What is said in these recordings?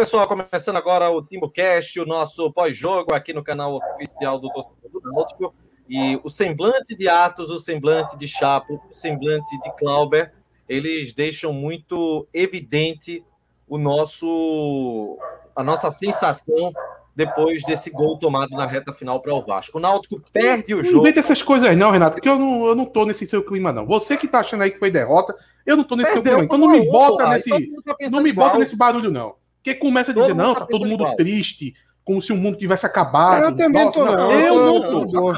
Pessoal, começando agora o TimbuCast, o nosso pós-jogo aqui no canal oficial do Torcedor do Náutico. E o semblante de Atos, o semblante de Chapo, o semblante de Clauber, eles deixam muito evidente o nosso a nossa sensação depois desse gol tomado na reta final para o Vasco. O Náutico perde o jogo. Não inventa essas coisas não, Renato, porque eu não, eu não tô nesse seu clima, não. Você que tá achando aí que foi derrota, eu não tô nesse Perdeu seu clima. Então não me bota nesse. Tá não me bota nesse barulho, não. Porque começa a dizer, não, tá, tá todo mundo igual. triste, como se o mundo tivesse acabado. Eu também Nossa, tô, não. Eu não tô.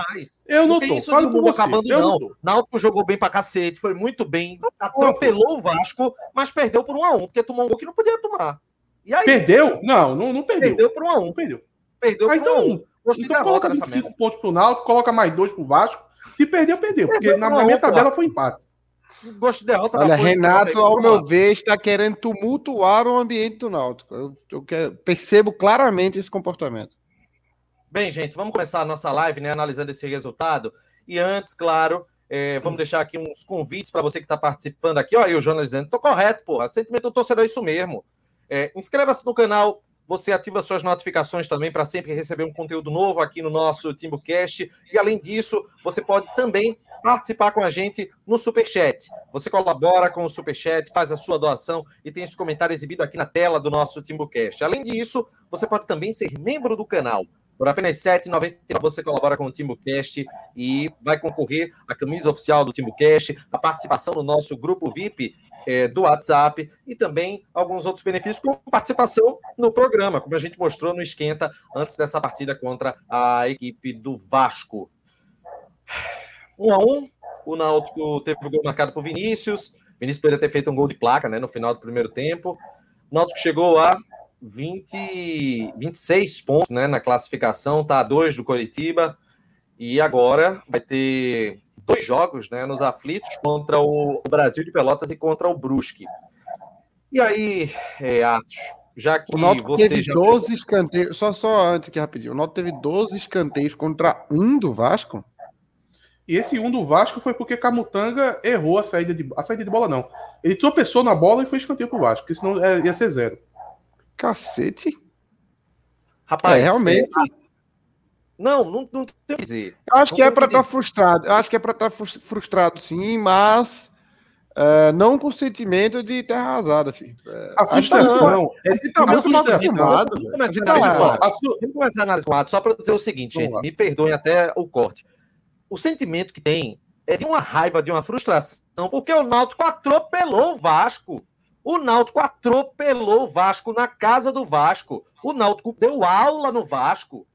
Eu não tô. Falo você. acabando, eu não. não Náutico jogou bem pra cacete, foi muito bem, atropelou o Vasco, mas perdeu por um a um, porque tomou um gol que não podia tomar. E aí? Perdeu? Não, não, não perdeu. Perdeu por um a um. Perdeu. Perdeu ah, então, um. Então coloca 25 merda. pontos pro Náutico, coloca mais dois pro Vasco. Se perdeu, perdeu. Porque perdeu na minha tabela foi empate. Gosto de derrota Olha, Renato, ao meu ver, está querendo tumultuar o ambiente do Náutico. Eu, eu quero, percebo claramente esse comportamento. Bem, gente, vamos começar a nossa live, né? Analisando esse resultado. E antes, claro, é, vamos deixar aqui uns convites para você que está participando aqui. Olha aí o Jonas dizendo, tô correto, porra. Sentimento do torcedor é isso mesmo. É, Inscreva-se no canal, você ativa suas notificações também para sempre receber um conteúdo novo aqui no nosso TimbuCast. E além disso, você pode também participar com a gente no Superchat. Você colabora com o Superchat, faz a sua doação e tem esse comentário exibido aqui na tela do nosso TimbuCast. Além disso, você pode também ser membro do canal. Por apenas R$ 7,99 você colabora com o TimbuCast e vai concorrer à camisa oficial do TimbuCast, a participação no nosso grupo VIP é, do WhatsApp e também alguns outros benefícios, como participação no programa, como a gente mostrou no Esquenta antes dessa partida contra a equipe do Vasco. Um a um, o Náutico teve o gol marcado por Vinícius. Vinícius poderia ter feito um gol de placa né, no final do primeiro tempo. O Náutico chegou a 20, 26 pontos né, na classificação, está a 2 do Coritiba. E agora vai ter dois jogos né, nos aflitos contra o Brasil de Pelotas e contra o Brusque. E aí, é, Atos, já que o Náutico você teve já 12 escanteios, só, só antes aqui rapidinho, o Náutico teve 12 escanteios contra um do Vasco? E esse um do Vasco foi porque Camutanga errou a saída de, a saída de bola, não. Ele tropeçou na bola e foi escanteio pro Vasco, porque senão é, ia ser zero. Cacete. Rapaz, é, realmente. Não, não, não tem que dizer. Eu acho não que é para estar tá frustrado. Eu acho que é para estar tá frustrado, sim, mas uh, não com sentimento de terra arrasada, assim. Uh, a frustração é que tá muito mal acostumado. Vamos começar a análise com o só para dizer o seguinte, gente. Me perdoem até o corte. O sentimento que tem é de uma raiva, de uma frustração, porque o Náutico atropelou o Vasco. O Náutico atropelou o Vasco na casa do Vasco. O Náutico deu aula no Vasco.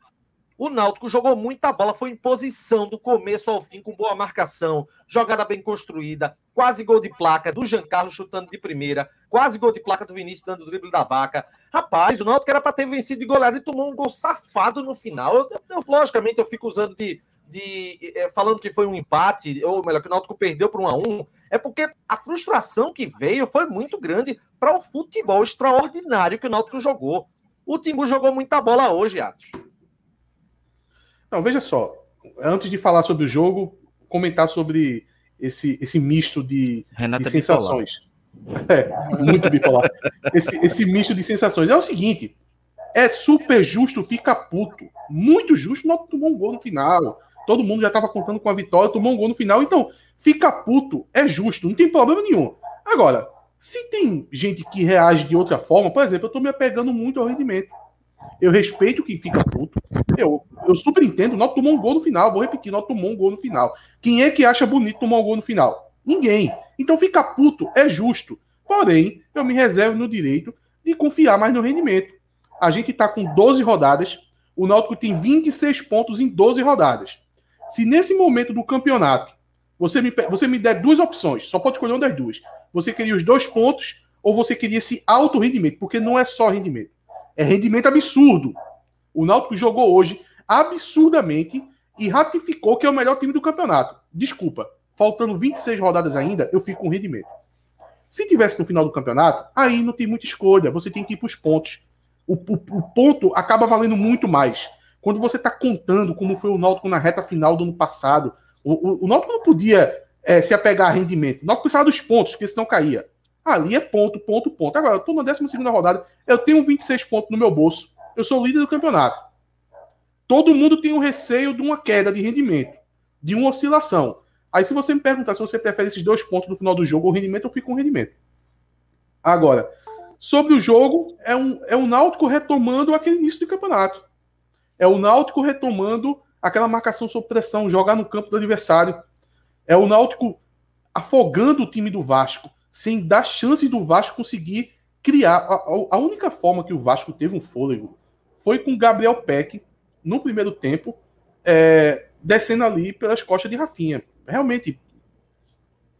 O Náutico jogou muita bola, foi em posição do começo ao fim, com boa marcação, jogada bem construída, quase gol de placa do Giancarlo chutando de primeira, quase gol de placa do Vinícius dando o drible da vaca. Rapaz, o Náutico era para ter vencido de goleada e tomou um gol safado no final. Eu, eu, logicamente, eu fico usando de, de é, falando que foi um empate, ou melhor, que o Náutico perdeu por um a um, é porque a frustração que veio foi muito grande para o futebol extraordinário que o Náutico jogou. O Timbu jogou muita bola hoje, Atos. Não, veja só. Antes de falar sobre o jogo, comentar sobre esse, esse misto de, de sensações. É, muito bipolar. esse, esse misto de sensações. É o seguinte: é super justo, fica puto. Muito justo, não tomou um gol no final. Todo mundo já estava contando com a vitória, tomou um gol no final. Então, fica puto, é justo, não tem problema nenhum. Agora, se tem gente que reage de outra forma, por exemplo, eu estou me apegando muito ao rendimento. Eu respeito quem fica puto. Eu, eu super entendo. O tomou um gol no final. Vou repetir, não tomou um gol no final. Quem é que acha bonito tomar um gol no final? Ninguém. Então ficar puto é justo. Porém, eu me reservo no direito de confiar mais no rendimento. A gente está com 12 rodadas. O Náutico tem 26 pontos em 12 rodadas. Se nesse momento do campeonato você me, você me der duas opções, só pode escolher uma das duas. Você queria os dois pontos ou você queria esse alto rendimento? Porque não é só rendimento. É rendimento absurdo. O Náutico jogou hoje absurdamente e ratificou que é o melhor time do campeonato. Desculpa, faltando 26 rodadas ainda, eu fico com rendimento. Se tivesse no final do campeonato, aí não tem muita escolha, você tem que ir para os pontos. O, o, o, ponto acaba valendo muito mais. Quando você está contando como foi o Náutico na reta final do ano passado, o, o, o Náutico não podia é, se apegar a rendimento. O Náutico precisava dos pontos, porque senão caía. Ali é ponto, ponto, ponto. Agora, eu tô na 12 rodada, eu tenho 26 pontos no meu bolso. Eu sou líder do campeonato. Todo mundo tem um receio de uma queda de rendimento, de uma oscilação. Aí, se você me perguntar se você prefere esses dois pontos no final do jogo ou rendimento, eu fico com rendimento. Agora, sobre o jogo, é um, é um Náutico retomando aquele início do campeonato. É o Náutico retomando aquela marcação sob pressão, jogar no campo do adversário. É o Náutico afogando o time do Vasco, sem dar chance do Vasco conseguir criar. A, a única forma que o Vasco teve um fôlego foi com Gabriel Peck no primeiro tempo, é, descendo ali pelas costas de Rafinha. Realmente,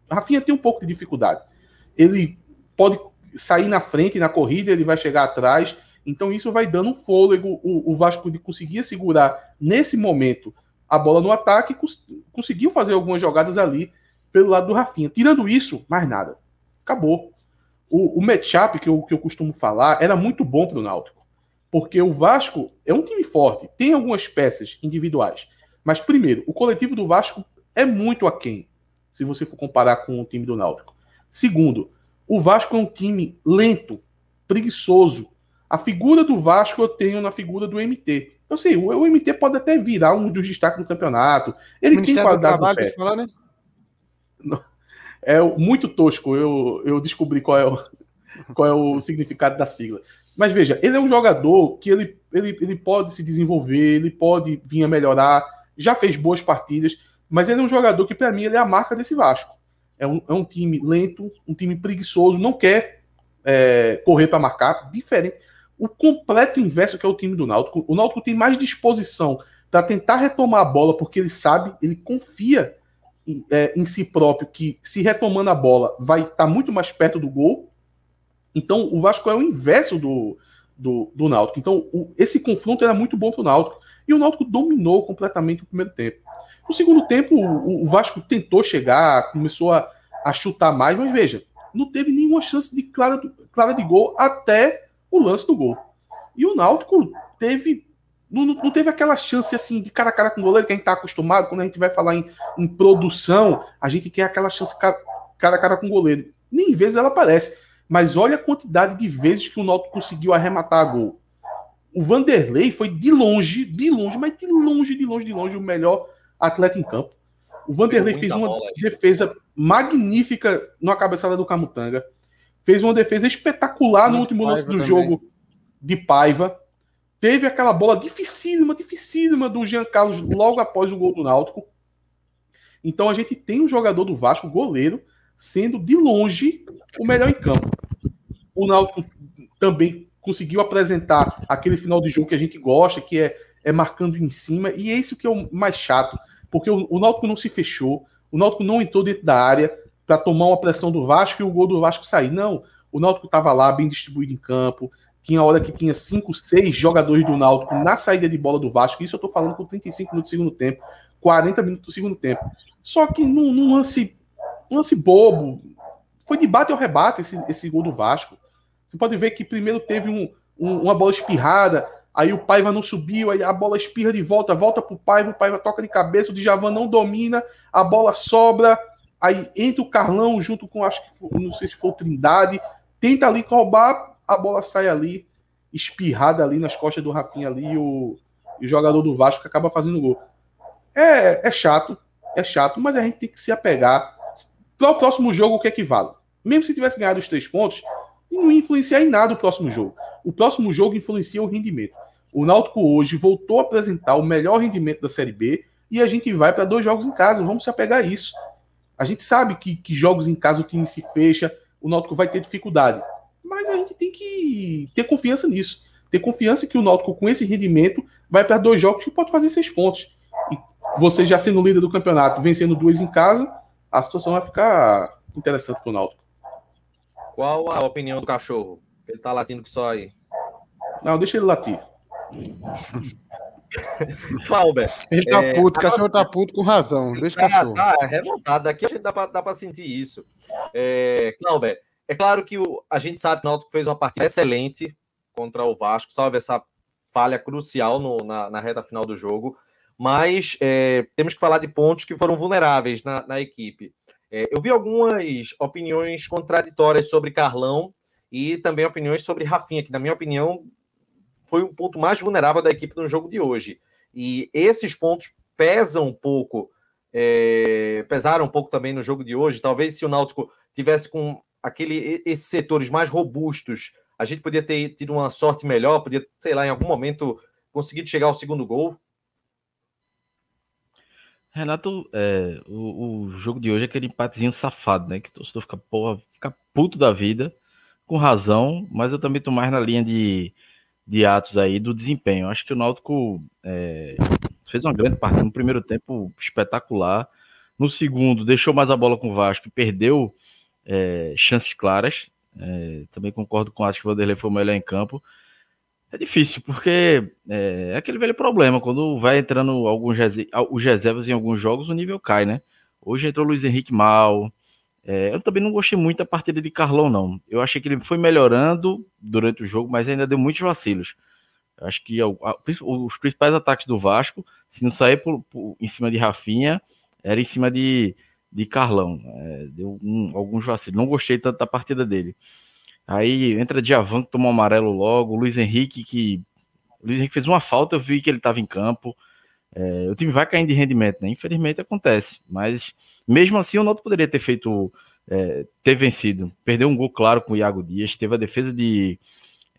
Rafinha tem um pouco de dificuldade. Ele pode sair na frente na corrida, ele vai chegar atrás. Então isso vai dando um fôlego. O, o Vasco conseguia segurar nesse momento a bola no ataque, cons conseguiu fazer algumas jogadas ali pelo lado do Rafinha. Tirando isso, mais nada. Acabou. O, o matchup que eu, que eu costumo falar era muito bom para o Náutico. Porque o Vasco é um time forte, tem algumas peças individuais. Mas, primeiro, o coletivo do Vasco é muito aquém, se você for comparar com o time do Náutico. Segundo, o Vasco é um time lento, preguiçoso. A figura do Vasco eu tenho na figura do MT. Eu sei, o, o MT pode até virar um dos destaques do campeonato. Ele tem qualidade do pé. Falar, né? É muito tosco. Eu, eu descobri qual é, o, qual é o significado da sigla. Mas veja, ele é um jogador que ele, ele, ele pode se desenvolver, ele pode vir a melhorar, já fez boas partidas, mas ele é um jogador que, para mim, ele é a marca desse Vasco. É um, é um time lento, um time preguiçoso, não quer é, correr para marcar, diferente. O completo inverso que é o time do Náutico. O Náutico tem mais disposição para tentar retomar a bola, porque ele sabe, ele confia em, é, em si próprio, que se retomando a bola vai estar tá muito mais perto do gol então, o Vasco é o inverso do, do, do Náutico. Então, o, esse confronto era muito bom para o Náutico. E o Náutico dominou completamente o primeiro tempo. No segundo tempo, o, o Vasco tentou chegar, começou a, a chutar mais, mas veja, não teve nenhuma chance de clara, clara de gol até o lance do gol. E o Náutico teve. Não, não teve aquela chance assim de cara a cara com o goleiro que a gente está acostumado. Quando a gente vai falar em, em produção, a gente quer aquela chance cara, cara a cara com o goleiro. Nem vezes ela aparece. Mas olha a quantidade de vezes que o Náutico conseguiu arrematar a gol. O Vanderlei foi de longe, de longe, mas de longe, de longe, de longe, o melhor atleta em campo. O Vanderlei fez uma bola, defesa magnífica na cabeçada do Camutanga. Fez uma defesa espetacular no último lance do também. jogo de Paiva. Teve aquela bola dificílima, dificílima do Jean Carlos logo após o gol do Náutico. Então a gente tem um jogador do Vasco, goleiro, sendo de longe o melhor em campo. O Náutico também conseguiu apresentar aquele final de jogo que a gente gosta, que é, é marcando em cima, e é isso que é o mais chato, porque o, o Náutico não se fechou, o Náutico não entrou dentro da área para tomar uma pressão do Vasco e o gol do Vasco sair. Não, o Náutico estava lá, bem distribuído em campo, tinha hora que tinha 5, 6 jogadores do Náutico na saída de bola do Vasco, isso eu estou falando com 35 minutos do segundo tempo, 40 minutos do segundo tempo. Só que num, num lance lance bobo. Foi de bate ao rebate esse, esse gol do Vasco. Você pode ver que primeiro teve um, um, uma bola espirrada, aí o Paiva não subiu, aí a bola espirra de volta, volta pro Paiva, o Paiva toca de cabeça, o Djavan não domina, a bola sobra, aí entra o Carlão junto com, acho que não sei se foi o Trindade, tenta ali roubar, a bola sai ali, espirrada ali nas costas do Rafinha ali, e o, e o jogador do Vasco acaba fazendo gol. É, é chato, é chato, mas a gente tem que se apegar para o próximo jogo, o que é que vale? Mesmo se tivesse ganhado os três pontos, não ia influenciar em nada o próximo jogo. O próximo jogo influencia o rendimento. O Náutico hoje voltou a apresentar o melhor rendimento da Série B e a gente vai para dois jogos em casa. Vamos se apegar a isso. A gente sabe que, que jogos em casa o time se fecha, o Náutico vai ter dificuldade. Mas a gente tem que ter confiança nisso. Ter confiança que o Náutico, com esse rendimento, vai para dois jogos que pode fazer seis pontos. E você já sendo líder do campeonato, vencendo duas em casa, a situação vai ficar interessante pro Náutico. Qual a opinião do cachorro? Ele tá latindo que só aí. Não, deixa ele latir. Clauber. Ele tá é, puto, o cachorro nossa... tá puto com razão. Deixa o tá, cachorro. Tá, é revoltado. Daqui a gente dá pra, dá pra sentir isso. É, Clauber, é claro que o, a gente sabe que o Náutico fez uma partida excelente contra o Vasco, salve essa falha crucial no, na, na reta final do jogo mas é, temos que falar de pontos que foram vulneráveis na, na, equipe. É, eu vi algumas opiniões contraditórias sobre Carlão e também opiniões sobre Rafinha, que, na minha opinião, foi o ponto mais vulnerável da equipe no jogo de hoje. E esses pontos pesam um pouco, é, pesaram um pouco também no jogo de hoje. Talvez se o Náutico tivesse com aquele, esses setores mais robustos, a gente podia ter tido uma sorte melhor, podia, sei lá, em algum momento conseguido chegar ao segundo gol. Renato, é, o, o, jogo de hoje é aquele empatezinho safado, né? Que o torcedor fica, porra, fica puto da vida, com razão, mas eu também tô mais na linha de, de atos aí do desempenho. Acho que o Náutico é, fez uma grande partida no primeiro tempo espetacular. No segundo, deixou mais a bola com o Vasco perdeu é, chances claras. É, também concordo com acho que o Vanderlei foi o melhor em campo. É difícil, porque é, é aquele velho problema. Quando vai entrando alguns os reservas em alguns jogos, o nível cai, né? Hoje entrou o Luiz Henrique mal. É, eu também não gostei muito da partida de Carlão, não. Eu achei que ele foi melhorando durante o jogo, mas ainda deu muitos vacilos. Eu acho que os principais ataques do Vasco, se não sair por, por, em cima de Rafinha, era em cima de, de Carlão. É, deu um, alguns vacilos. Não gostei tanto da partida dele. Aí entra Diavan, que tomou amarelo logo. Luiz Henrique, que. Luiz Henrique fez uma falta, eu vi que ele estava em campo. É, o time vai caindo de rendimento, né? Infelizmente acontece. Mas mesmo assim, o Noto poderia ter feito. É, ter vencido. Perdeu um gol claro com o Iago Dias. Teve a defesa de,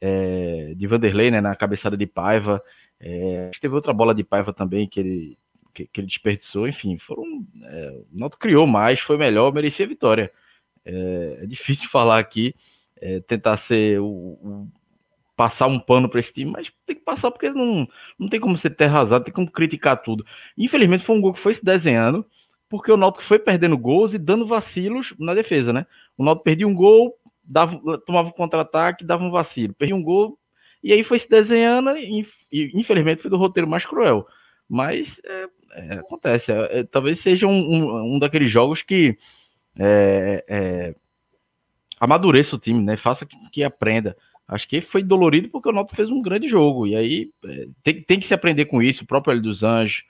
é, de Vanderlei, né? Na cabeçada de Paiva. É, teve outra bola de Paiva também que ele, que, que ele desperdiçou. Enfim, foram. É, o Noto criou mais, foi melhor, merecia a vitória. É, é difícil falar aqui é, tentar ser o, o, passar um pano para esse time, mas tem que passar porque não, não tem como ser terra tem como criticar tudo. Infelizmente foi um gol que foi se desenhando, porque o Náutico foi perdendo gols e dando vacilos na defesa, né? O Náutico perdia um gol, dava, tomava um contra-ataque, dava um vacilo, perdia um gol e aí foi se desenhando e, e infelizmente foi do roteiro mais cruel. Mas é, é, acontece, é, é talvez seja um, um, um, daqueles jogos que é, é, amadureça o time, né? Faça que, que, aprenda. Acho que foi dolorido porque o Náutico fez um grande jogo. E aí é, tem, tem que se aprender com isso. O próprio Hélio dos Anjos.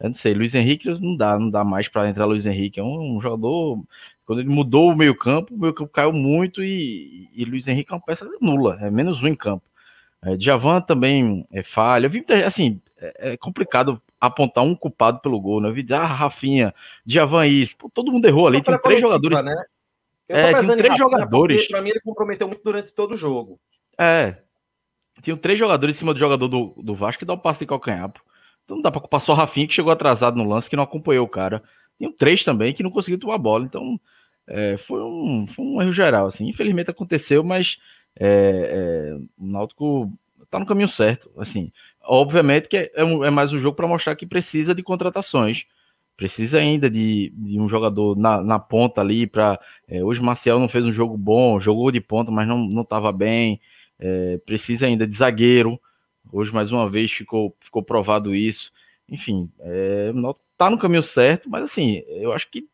Eu não sei, Luiz Henrique não dá, não dá mais para entrar Luiz Henrique. É um, um, jogador. Quando ele mudou o meio-campo, o meio-campo caiu muito e, e Luiz Henrique é uma peça nula, é menos um em campo. É, Djavan também é falha. Eu vi, assim, é, é, complicado apontar um culpado pelo gol, né? Eu vi, ah, Rafinha, Djavan isso. Pô, todo mundo errou ali, tem três jogadores. Né? Eu é, tinha três jogadores. Para mim, ele comprometeu muito durante todo o jogo. É. Tinha três jogadores em cima do jogador do, do Vasco que dá um passe de calcanhar. Pô. Então não dá para culpar só o Rafinha, que chegou atrasado no lance, que não acompanhou o cara. Tinha três também que não conseguiu tomar bola. Então é, foi, um, foi um erro geral. Assim. Infelizmente aconteceu, mas é, é, o Náutico tá no caminho certo. Assim, obviamente que é, é mais um jogo para mostrar que precisa de contratações. Precisa ainda de, de um jogador na, na ponta ali para. É, hoje Marcial não fez um jogo bom, jogou de ponta, mas não estava bem. É, precisa ainda de zagueiro. Hoje, mais uma vez, ficou, ficou provado isso. Enfim, é, tá no caminho certo, mas assim, eu acho que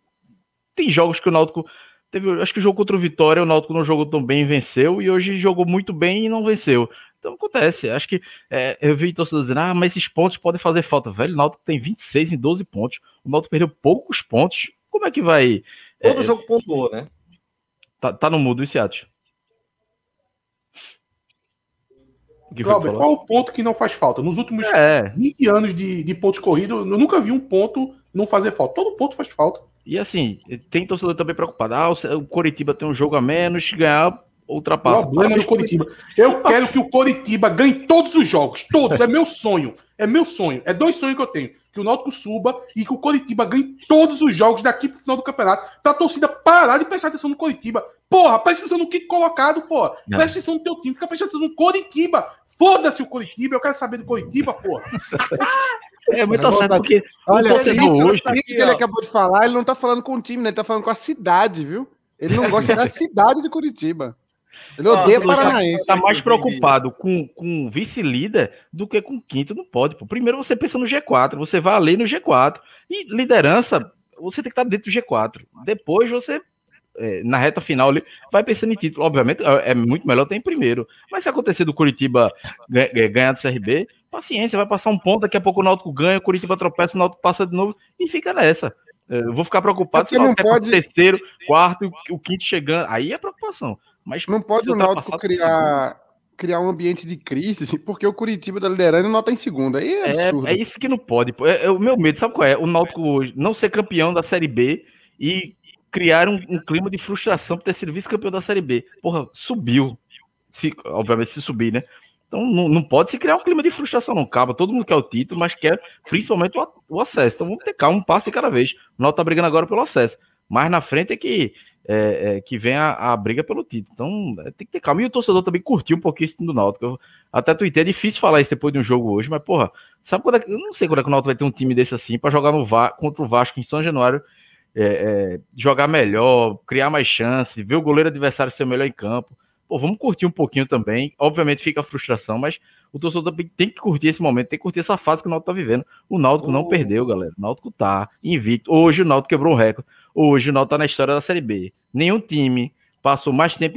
tem jogos que o Náutico. Teve, acho que o jogo contra o Vitória, o Náutico não jogou tão bem venceu, e hoje jogou muito bem e não venceu. Então acontece. Acho que é, eu vi torcedores dizendo, ah, mas esses pontos podem fazer falta. Velho, o Náutico tem 26 em 12 pontos. O Náutico perdeu poucos pontos. Como é que vai. Todo é, jogo pontuou, né? Tá, tá no mudo esse ato. Cláudio, qual o ponto que não faz falta? Nos últimos é. 20 anos de, de pontos corridos, eu nunca vi um ponto não fazer falta. Todo ponto faz falta. E assim, tem torcedor também preocupado. Ah, o Coritiba tem um jogo a menos, ganhar ultrapassa. Problema do Coritiba. Eu quero que o Coritiba ganhe todos os jogos, todos. É meu sonho. É meu sonho. É dois sonhos que eu tenho. Que o Náutico suba e que o Coritiba ganhe todos os jogos daqui pro final do campeonato. Pra torcida parar de prestar atenção no Coritiba. Porra, presta atenção no kit colocado, porra. Presta atenção no teu time, fica prestando atenção no Coritiba. Foda-se o Coritiba, eu quero saber do Coritiba, porra. É, muito tá certo, porque olha, isso, hoje, isso que ele acabou de falar, ele não tá falando com o time, né? Ele tá falando com a cidade, viu? Ele não gosta da cidade de Curitiba. Ele odeia ah, Paranaense. Tá mais preocupado com, com vice-líder do que com quinto, não pode. Pô. Primeiro você pensa no G4, você vai ali no G4. E liderança, você tem que estar dentro do G4. Depois você, é, na reta final, ali, vai pensando em título. Obviamente é, é muito melhor ter em primeiro. Mas se acontecer do Curitiba ganhar do CRB, paciência, vai passar um ponto, daqui a pouco o Náutico ganha, o Curitiba tropeça, o Náutico passa de novo e fica nessa. Eu vou ficar preocupado se não pode... o terceiro, quarto, o quinto chegando. Aí é preocupação. Mas não pode o Náutico criar, criar um ambiente de crise, porque o Curitiba da liderando não tá em segundo. Aí é, é, é, isso que não pode. É, é, o meu medo, sabe qual é? O Náutico hoje não ser campeão da Série B e criar um, um clima de frustração por ter sido vice-campeão da Série B. Porra, subiu. Se, obviamente, se subir, né? Então não, não pode se criar um clima de frustração, não. Caba, todo mundo quer o título, mas quer principalmente o, o acesso. Então vamos ter calma, um passo de cada vez. O Náutico tá brigando agora pelo acesso. Mas na frente é que, é, é, que vem a, a, briga pelo título. Então é, tem que ter calma. E o torcedor também curtiu um pouquinho isso do Náutico. Eu, até tuitei, é difícil falar isso depois de um jogo hoje, mas porra, sabe quando é, eu não sei quando é que o Náutico vai ter um time desse assim para jogar no Va contra o Vasco em São Januário. É, é, jogar melhor, criar mais chances, ver o goleiro adversário ser melhor em campo pô, vamos curtir um pouquinho também. Obviamente fica a frustração, mas o torcedor também tem que curtir esse momento, tem que curtir essa fase que o Náutico tá vivendo. O Náutico não perdeu, galera. O Náutico tá invicto. Hoje o Náutico quebrou o recorde. Hoje o Náutico tá na história da Série B. Nenhum time passou mais tempo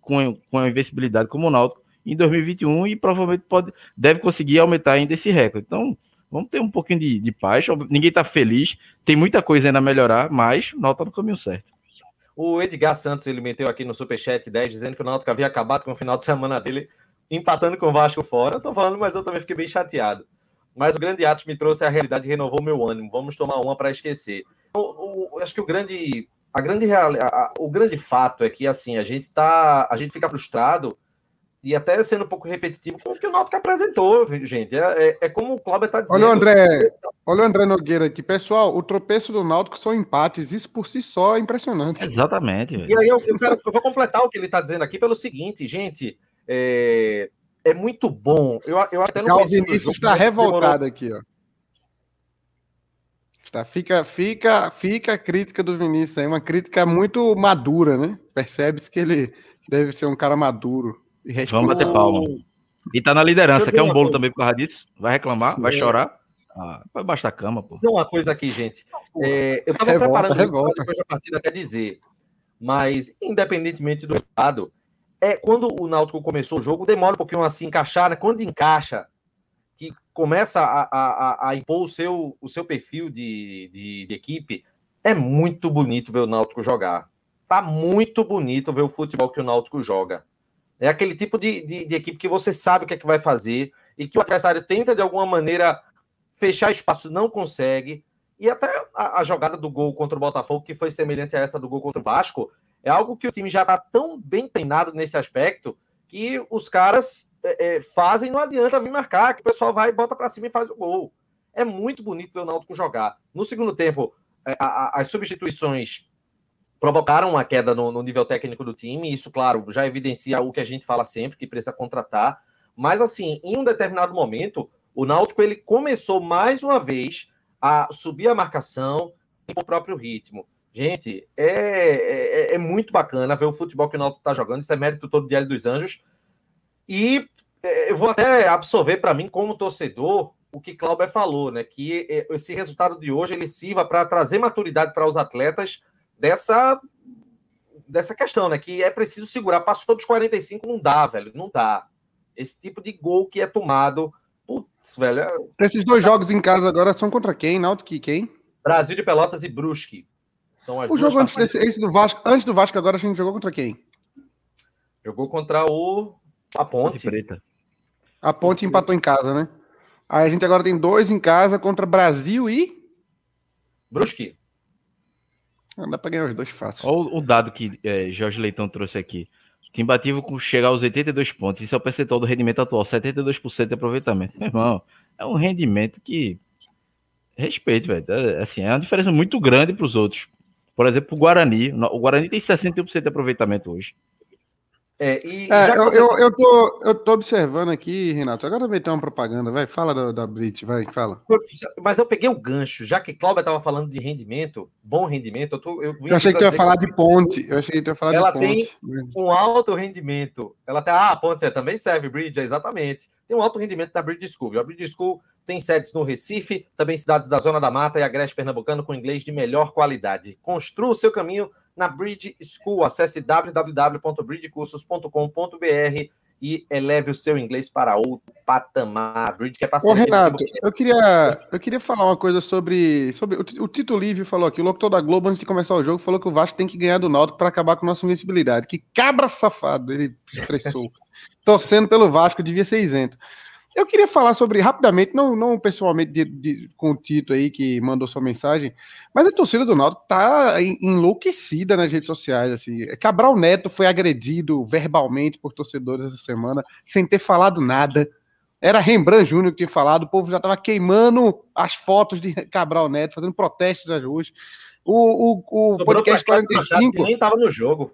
com, com a invencibilidade como o Náutico em 2021 e provavelmente pode, deve conseguir aumentar ainda esse recorde. Então, vamos ter um pouquinho de, de paz. Ninguém tá feliz, tem muita coisa ainda a melhorar, mas o Náutico tá no caminho certo. O Edgar Santos, ele meteu aqui no Superchat 10, dizendo que o Náutico havia acabado com o final de semana dele, empatando com o Vasco fora. Eu tô falando, mas eu também fiquei bem chateado. Mas o grande Atos me trouxe a realidade e renovou meu ânimo. Vamos tomar uma para esquecer. O, o, acho que o grande, a grande real, a, o grande fato é que assim a gente tá, a gente fica frustrado e até sendo um pouco repetitivo com o que o Náutico apresentou, gente. É, é, é como o Cláudio está dizendo. Olha o André, olha o André Nogueira aqui. Pessoal, o tropeço do Náutico são empates. Isso por si só é impressionante. Exatamente. E aí eu, eu, quero, eu, vou completar o que ele está dizendo aqui pelo seguinte, gente. É, é muito bom. Eu, eu até não O Vinícius está revoltado demorou... aqui, ó. Tá, fica, fica, fica a crítica do Vinícius aí, uma crítica muito madura, né? Percebe-se que ele deve ser um cara maduro. Vamos bater palma. E tá na liderança. Quer um bolo também por causa disso? Vai reclamar? Vai é. chorar? Ah, vai baixar a cama, pô. Tem uma coisa aqui, gente. É, eu tava revolta, preparando revolta. depois da partida até dizer. Mas, independentemente do estado, é quando o Náutico começou o jogo, demora um pouquinho a se encaixar, né? Quando encaixa, começa a, a, a impor o seu, o seu perfil de, de, de equipe, é muito bonito ver o Náutico jogar. Tá muito bonito ver o futebol que o Náutico joga. É aquele tipo de, de, de, equipe que você sabe o que é que vai fazer e que o adversário tenta de alguma maneira fechar espaço, não consegue. E até a, a, jogada do gol contra o Botafogo, que foi semelhante a essa do gol contra o Vasco, é algo que o time já está tão bem treinado nesse aspecto que os caras é, é, fazem, não adianta vir marcar, que o pessoal vai, bota para cima e faz o gol. É muito bonito ver o Náutico jogar. No segundo tempo, é, a, a, as substituições provocaram uma queda no, no, nível técnico do time. Isso, claro, já evidencia o que a gente fala sempre, que precisa contratar. Mas, assim, em um determinado momento, o Náutico ele começou mais uma vez a subir a marcação o próprio ritmo. Gente, é, é, é, muito bacana ver o futebol que o Náutico está jogando. Isso é mérito todo de Hélio dos Anjos. E é, eu vou até absorver para mim, como torcedor, o que Cláudio falou, né? Que é, esse resultado de hoje ele sirva para trazer maturidade para os atletas dessa dessa questão, né? Que é preciso segurar. Passou dos 45, não dá, velho. Não dá. Esse tipo de gol que é tomado. Putz, velho. É... Esses dois jogos em casa agora são contra quem? Náutico e quem? Brasil de Pelotas e Brusque. São as o jogo antes desse, esse do Vasco, antes do Vasco agora a gente jogou contra quem? Jogou contra o a Ponte. Preta. A Ponte empatou em casa, né? Aí a gente agora tem dois em casa contra Brasil e Brusque. Dá para ganhar os dois fácil. Olha o dado que é, Jorge Leitão trouxe aqui. Timbativo com chegar aos 82 pontos. Isso é o percentual do rendimento atual, 72% de aproveitamento. Meu irmão, é um rendimento que. Respeito, velho. É, assim, é uma diferença muito grande para os outros. Por exemplo, o Guarani. O Guarani tem 61% de aproveitamento hoje. É, e é, eu, você... eu, eu, tô, eu tô observando aqui, Renato. Agora vai ter uma propaganda, vai, fala da, da Brit, vai, fala. Mas eu peguei o gancho, já que Cláudia estava falando de rendimento, bom rendimento. Eu, tô, eu, eu achei que tu ia falar de ponte. Eu achei que tu ia falar ela de ponte. Ela tem um alto rendimento. Ela tem, ah, a ponte é, também serve, Bridge, é, exatamente. Tem um alto rendimento da Bridge School. A Bridge School tem sedes no Recife, também cidades da Zona da Mata e Agreste Pernambucano com inglês de melhor qualidade. Construa o seu caminho na Bridge School. Acesse www.bridgecursos.com.br e eleve o seu inglês para outro patamar. Bridge quer passar. Ô, Renato, eu queria, eu queria falar uma coisa sobre. sobre o, o Tito Livre falou aqui, o locutor da Globo, antes de começar o jogo, falou que o Vasco tem que ganhar do Náutico para acabar com nossa invencibilidade. Que cabra safado, ele expressou. Torcendo pelo Vasco, devia ser isento. Eu queria falar sobre, rapidamente, não, não pessoalmente de, de, com o Tito aí que mandou sua mensagem, mas a torcida do Náutico tá enlouquecida nas redes sociais, assim. Cabral Neto foi agredido verbalmente por torcedores essa semana, sem ter falado nada. Era Rembrandt Júnior que tinha falado, o povo já estava queimando as fotos de Cabral Neto, fazendo protestos nas ruas. O, o, o podcast 45. Nem estava no jogo.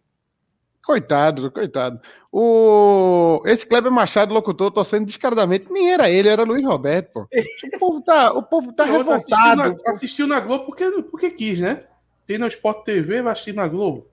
Coitado, coitado. O... Esse Kleber Machado, locutor, torcendo descaradamente, nem era ele, era Luiz Roberto, pô. O povo tá, o povo tá revoltado. Assistiu na, assistiu na, Globo porque, porque quis, né? Tem no Sport TV, vai assistir na Globo.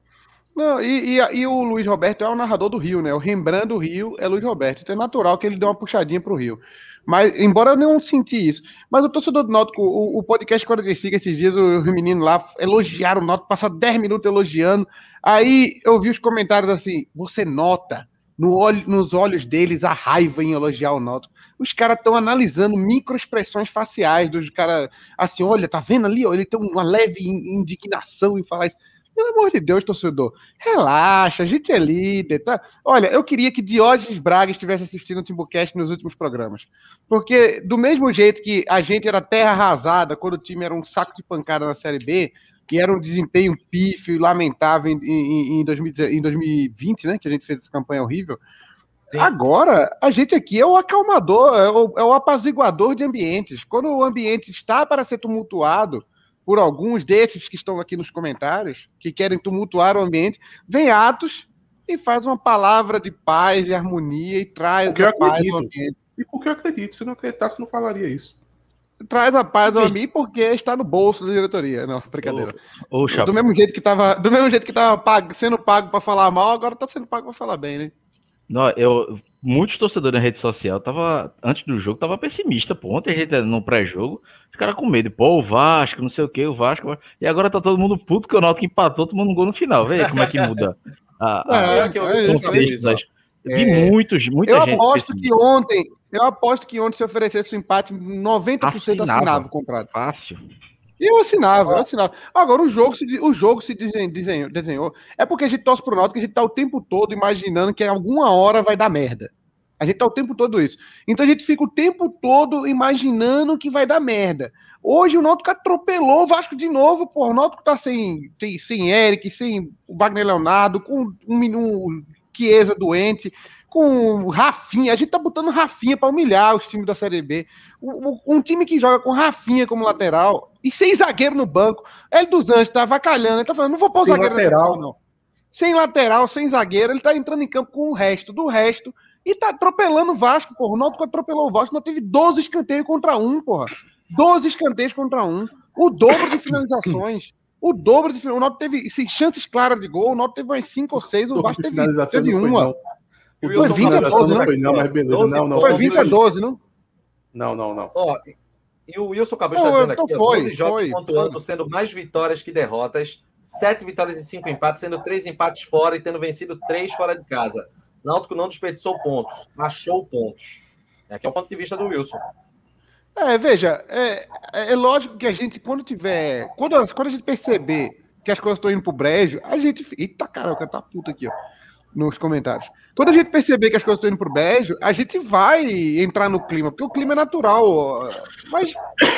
Não, e, e, e, o Luiz Roberto é o narrador do Rio, né? O Rembrandt do Rio é Luiz Roberto. Então é natural que ele dê uma puxadinha pro Rio. Mas, embora eu não senti isso. Mas o torcedor do Náutico, o, o podcast 45, esses dias, o, o menino lá elogiaram o Náutico, passaram 10 minutos elogiando. Aí eu vi os comentários assim: você nota no olho, nos olhos deles a raiva em elogiar o Náutico. Os caras estão analisando microexpressões faciais dos caras. Assim, olha, tá vendo ali? Ó, ele tem uma leve indignação em falar isso. Pelo amor de Deus, torcedor, relaxa, a gente é líder, tá? Olha, eu queria que Diógenes Braga estivesse assistindo o Timbucast nos últimos programas. Porque, do mesmo jeito que a gente era terra arrasada quando o time era um saco de pancada na Série B, e era um desempenho pífio lamentável em, em, em, 2020, né? Que a gente fez essa campanha horrível. Sim. Agora, a gente aqui é o acalmador, é o, é o apaziguador de ambientes. Quando o ambiente está para ser tumultuado por alguns desses que estão aqui nos comentários, que querem tumultuar o ambiente, vem Atos e faz uma palavra de paz e harmonia e traz a paz ao ambiente. E porque eu acredito, se não acreditasse, não falaria isso. Traz a paz ao ambiente porque está no bolso da diretoria. Não, brincadeira. Ô, ô, do mesmo jeito que estava, do mesmo jeito que estava pago, sendo pago para falar mal, agora está sendo pago para falar bem, né? Não, eu, muitos torcedores na rede social tava antes do jogo tava pessimista, pô. Ontem a gente no pré-jogo, os caras com medo, pô, o Vasco, não sei o que, o Vasco. E agora tá todo mundo puto que o Náutico empatou, tomando um gol no final. Vê como é que muda. A, a, é, que eu é, Vi é. muitos, muita eu gente. Eu aposto que ontem, eu aposto que ontem se oferecesse o um empate, 90% assinava, assinava o contrato. Fácil. Eu assinava, eu assinava. Agora, o jogo se, o jogo se desenhou, desenhou. É porque a gente torce pro Náutico que a gente tá o tempo todo imaginando que alguma hora vai dar merda. A gente tá o tempo todo isso. Então a gente fica o tempo todo imaginando que vai dar merda. Hoje o Náutico atropelou o Vasco de novo, pô. O Náutico tá sem, sem, sem Eric, sem o Wagner Leonardo, com um, um Chiesa doente, com Rafinha. A gente tá botando Rafinha para humilhar os times da Série B. Um, um, time que joga com Rafinha como lateral e sem zagueiro no banco. Ele dos Anjos tá vacalhando. Ele tá falando, não vou pôr sem zagueiro lateral, não. Sem lateral, sem zagueiro, ele tá entrando em campo com o resto. Do resto, e tá atropelando o Vasco, porra. O Náutico atropelou o Vasco, não teve 12 escanteios contra um, porra. 12 escanteios contra um. O dobro de finalizações. O dobro de O Náutico teve sim, chances claras de gol. O Náutico teve umas 5 ou 6. O Vasco teve, teve uma. Foi, foi 20 a 12, não? Foi, não, mas beleza. 12, não, não. Foi 20 a 12, não? Não, não, não. Ó, e o Wilson acabou de estar dizendo então aqui, foi, 12 jogos foi, pontuando, foi. sendo mais vitórias que derrotas, 7 vitórias e 5 empates, sendo 3 empates fora e tendo vencido 3 fora de casa. Náutico não desperdiçou pontos, achou pontos. Aqui é o ponto de vista do Wilson. É, veja, é, é lógico que a gente, quando tiver. Quando, quando a gente perceber que as coisas estão indo pro brejo, a gente. Eita, caraca, tá puta aqui, ó. Nos comentários. Quando a gente perceber que as coisas estão indo pro brejo, a gente vai entrar no clima, porque o clima é natural. Mas,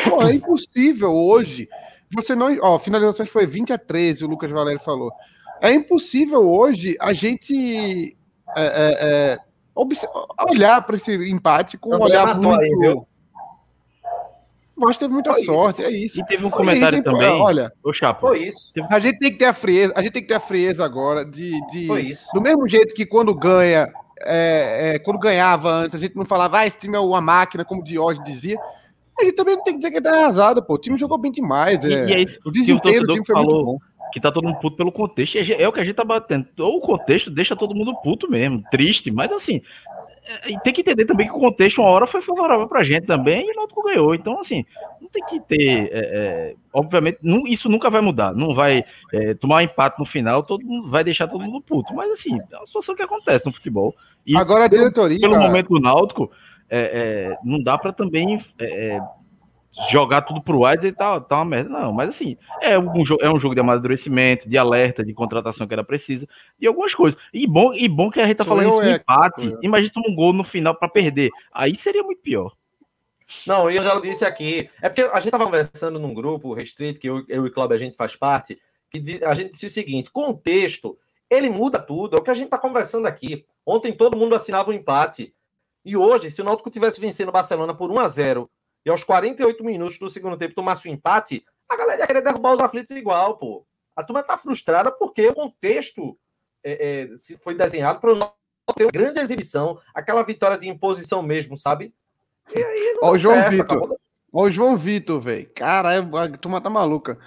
pô, é impossível hoje. Você não. Ó, finalizações foi 20 a 13, o Lucas Valério falou. É impossível hoje a gente é, é, é olhar para esse empate com um olhar muito. Aí, viu? Mas teve muita foi sorte, isso. é isso. E teve um comentário isso, também. Olha, o Chapo. Foi isso. A gente tem que ter a frieza, a gente tem que ter a frieza agora de, de foi isso. do mesmo jeito que quando ganha, é, é, quando ganhava antes, a gente não falava, ah, esse time é uma máquina, como o Diógenes dizia. A gente também não tem que dizer que tá arrasado, pô. O time jogou bem demais. E, é. e é isso o desempenho do time foi falou, muito bom que tá todo mundo puto pelo contexto. É o que a gente tá batendo. Ou o contexto deixa todo mundo puto mesmo, triste, mas assim. É, tem que entender também que o contexto, uma hora, foi favorável pra gente também e o Náutico ganhou. Então, assim, não tem que ter. É, é, obviamente, não, isso nunca vai mudar. Não vai é, tomar um empate no final, todo mundo vai deixar todo mundo puto. Mas, assim, é uma situação que acontece no futebol. E Agora a diretoria. Pelo, pelo momento do Náutico, é, é, não dá para também é, é, jogar tudo pro ar e dizer tá, tá uma merda. Não, mas assim, é um, jogo, é um jogo de amadurecimento, de alerta, de contratação que era precisa, e algumas coisas. E bom, e bom que a gente tá falando isso no empate. Imagina um gol no final para perder. Aí seria muito pior. Não, e eu já disse aqui. É porque a gente tava conversando num grupo restrito, que eu, eu e o Cláudio a gente faz parte, que a gente disse o seguinte: contexto, ele muda tudo. É o que a gente tá conversando aqui. Ontem todo mundo assinava um empate. E hoje, se o Náutico tivesse vencendo o Barcelona por 1 a 0 e aos 48 minutos do segundo tempo tomasse o um empate, a galera ia querer derrubar os aflitos igual, pô. A turma tá frustrada porque o contexto é, é, se foi desenhado para ter uma grande exibição, aquela vitória de imposição mesmo, sabe? E aí Ó, o João certo, Vitor. Ó, o João Vitor, velho. Caralho, a turma tá maluca.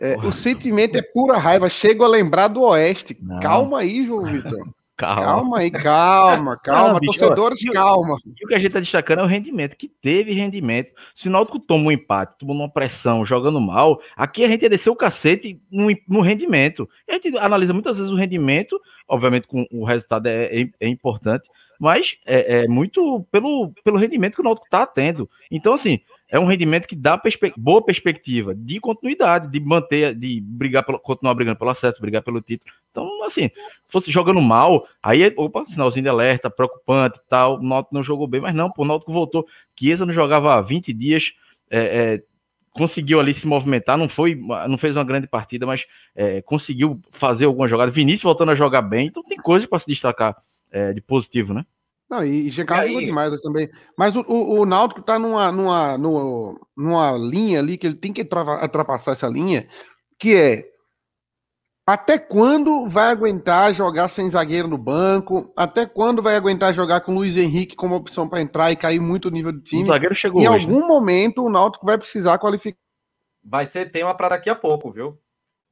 É, o sentimento é pura raiva. Chego a lembrar do Oeste. Não. Calma aí, João Vitor. Calma. calma aí, calma, calma. Não, bicho, Torcedores, ó, calma. O que a gente está destacando é o rendimento, que teve rendimento. Se o Náutico toma um empate, tomou uma pressão, jogando mal, aqui a gente ia descer o cacete no, no rendimento. A gente analisa muitas vezes o rendimento, obviamente com o resultado é, é, é importante, mas é, é, muito pelo, pelo rendimento que o Náutico está tendo. Então, assim, é um rendimento que dá perspe boa perspectiva de continuidade, de manter, de brigar pelo, continuar brigando pelo acesso, brigar pelo título. Então, assim, fosse jogando mal, aí, opa, sinalzinho de alerta, preocupante tal, o Náutico não jogou bem, mas não, pô, o Náutico voltou. Chiesa não jogava há 20 dias, é, é, conseguiu ali se movimentar, não foi, não fez uma grande partida, mas é, conseguiu fazer alguma jogada. Vinícius voltando a jogar bem, então tem coisa para se destacar é, de positivo, né? Não, e, e Giancarlo jogou demais também. Mas o, o, o Náutico tá numa, numa, numa, numa linha ali que ele tem que ultrapassar essa linha, que é até quando vai aguentar jogar sem zagueiro no banco? Até quando vai aguentar jogar com Luiz Henrique como opção para entrar e cair muito o nível do time? O zagueiro chegou em hoje, algum né? momento o Náutico vai precisar qualificar. Vai ser tema para daqui a pouco, viu?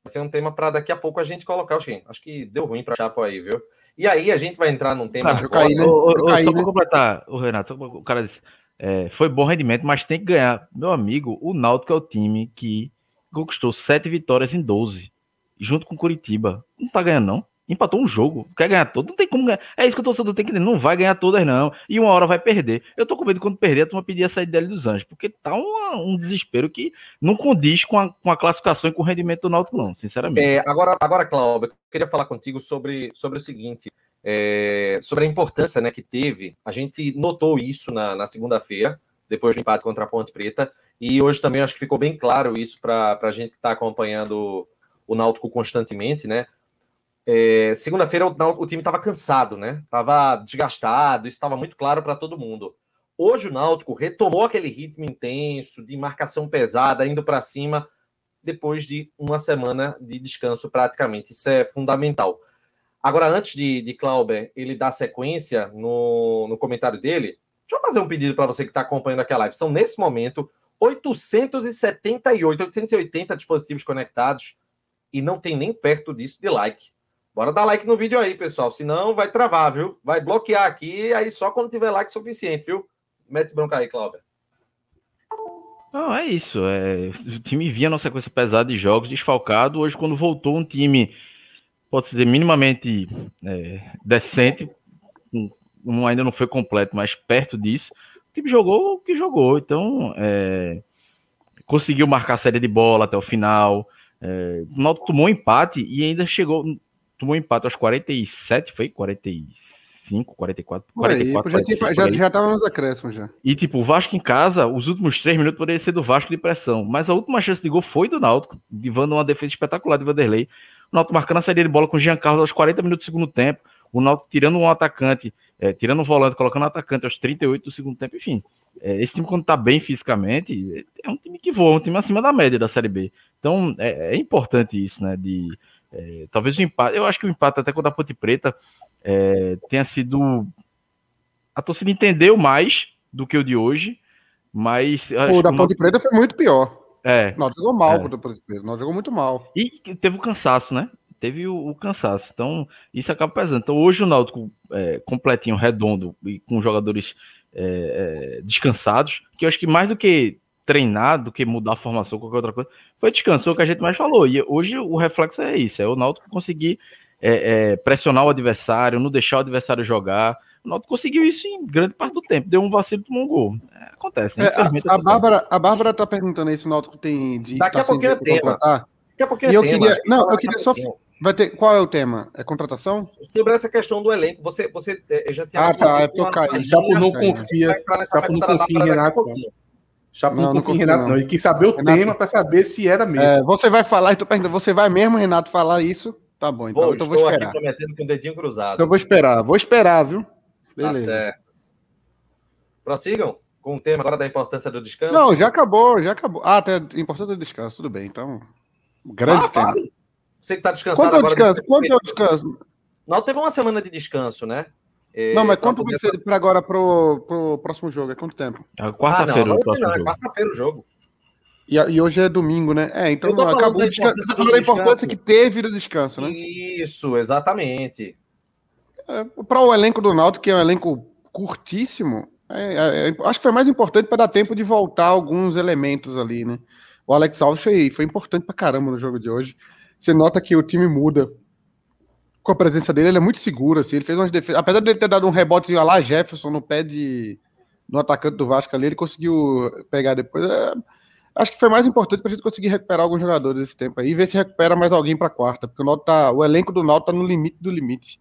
Vai ser um tema para daqui a pouco a gente colocar. Acho que deu ruim para Chapo aí, viu? E aí a gente vai entrar num tema. Cara, caí, né? o, o, caí, só para né? completar, o Renato, o cara disse: é, foi bom rendimento, mas tem que ganhar. Meu amigo, o Náutico é o time que conquistou sete vitórias em 12, junto com o Curitiba. Não tá ganhando, não empatou um jogo, quer ganhar todo, não tem como ganhar. É isso que o torcedor tem que entender, não vai ganhar todas não, e uma hora vai perder. Eu tô com medo quando perder, a turma pedir a saída dele dos Anjos, porque tá um, um desespero que não condiz com a, com a classificação e com o rendimento do Náutico não, sinceramente. É, agora, agora Cláudio, eu queria falar contigo sobre, sobre o seguinte, é, sobre a importância né, que teve, a gente notou isso na, na segunda-feira, depois do empate contra a Ponte Preta, e hoje também acho que ficou bem claro isso para a gente que está acompanhando o Náutico constantemente, né? É, Segunda-feira o, o, time estava cansado, né? Estava desgastado, estava muito claro para todo mundo. Hoje o Náutico retomou aquele ritmo intenso, de marcação pesada, indo para cima, depois de uma semana de descanso praticamente. Isso é fundamental. Agora, antes de, de Clauber ele dar sequência no, no comentário dele, deixa eu fazer um pedido para você que está acompanhando aqui a live. São, nesse momento, 878, 880 dispositivos conectados e não tem nem perto disso de like. Bora dar like no vídeo aí, pessoal. Senão vai travar, viu? Vai bloquear aqui, aí só quando tiver like suficiente, viu? Mete bronca aí, Cláudio. Não, é isso. É... O time vinha numa sequência pesada de jogos, desfalcado. Hoje, quando voltou um time, pode dizer, minimamente é, decente, um, ainda não foi completo, mas perto disso, o time jogou o que jogou. Então, é... conseguiu marcar a série de bola até o final. É... o tomou um empate e ainda chegou tomou empate aos 47, foi? 45, 44, 44. Aí, já, tinha, já, já tava nos acréscimos já. E tipo, o Vasco em casa, os últimos três minutos poderiam ser do Vasco de pressão, mas a última chance de gol foi do Náutico, divando uma defesa espetacular de Vanderlei. O Náutico marcando a saída de bola com o Giancarlo aos 40 minutos do segundo tempo, o Náutico tirando um atacante, é, tirando um volante, colocando um atacante aos 38 do segundo tempo, enfim. É, esse time, quando tá bem fisicamente, é um time que voa, um time acima da média da Série B. Então, é, é importante isso, né, de é, talvez o empate, eu acho que o empate até contra a Ponte Preta é, tenha sido. A torcida entendeu mais do que o de hoje, mas. O da Ponte Preta foi muito pior. É. Nós jogou mal é. contra a Ponte Preta, nós jogou muito mal. E teve o cansaço, né? Teve o, o cansaço. Então, isso acaba pesando. Então, hoje o Náutico é, completinho, redondo e com jogadores é, é, descansados, que eu acho que mais do que treinar do que mudar a formação, qualquer outra coisa. Foi descanso, o que a gente mais falou. E hoje o reflexo é isso: é o Náutico conseguir é, é, pressionar o adversário, não deixar o adversário jogar. O Náutico conseguiu isso em grande parte do tempo. Deu um vacilo, tomou um gol. É, acontece, né? É, a, a, Bárbara, a Bárbara tá perguntando aí se o Náutico tem de. Daqui a pouquinho é tema. Daqui a pouquinho é eu tema. Queria, não, eu queria só. Vai ter, qual é o tema? É contratação? Sobre essa questão do elenco, você, você é, já tinha. Ah, tá, é porque eu Chapo não confia. Chapo não confia em Renato. Não, não confia em Renato, não. Ele quis saber o Renato, tema para saber se era mesmo. É, você vai falar, e tu pergunta, você vai mesmo, Renato, falar isso? Tá bom, então, vou, então vou esperar. aqui prometendo com o dedinho cruzado. Então vou esperar, vou esperar, viu? Tá Beleza. Tá certo. Prossigam com o tema agora da importância do descanso. Não, já acabou, já acabou. Ah, tem a importância do descanso, tudo bem. Então, grande ah, tema. Você que está descansado quanto agora. Descanso? Quanto o descanso? Não, teve uma semana de descanso, né? É, não, mas quanto vai ser para agora pro, pro próximo jogo? É quanto tempo? É quarta-feira. Ah, não, não, é quarta-feira o jogo. E, e, hoje é domingo, né? É, então não, acabou o descanso. Você falou da importância que teve do descanso, né? Isso, exatamente. É, para o elenco do Náutico, que é um elenco curtíssimo, é, é, é acho que foi mais importante para dar tempo de voltar alguns elementos ali, né? O Alex Alves foi, foi importante para caramba no jogo de hoje. Você nota que o time muda com a presença dele, ele é muito seguro, assim, ele fez umas defesas, apesar de ele ter dado um rebotezinho lá Jefferson no pé de no atacante do Vasco ali, ele conseguiu pegar depois. É, acho que foi mais importante para a gente conseguir recuperar alguns jogadores esse tempo aí e ver se recupera mais alguém para quarta, porque o, Nauta tá, o elenco do Náutico tá no limite do limite.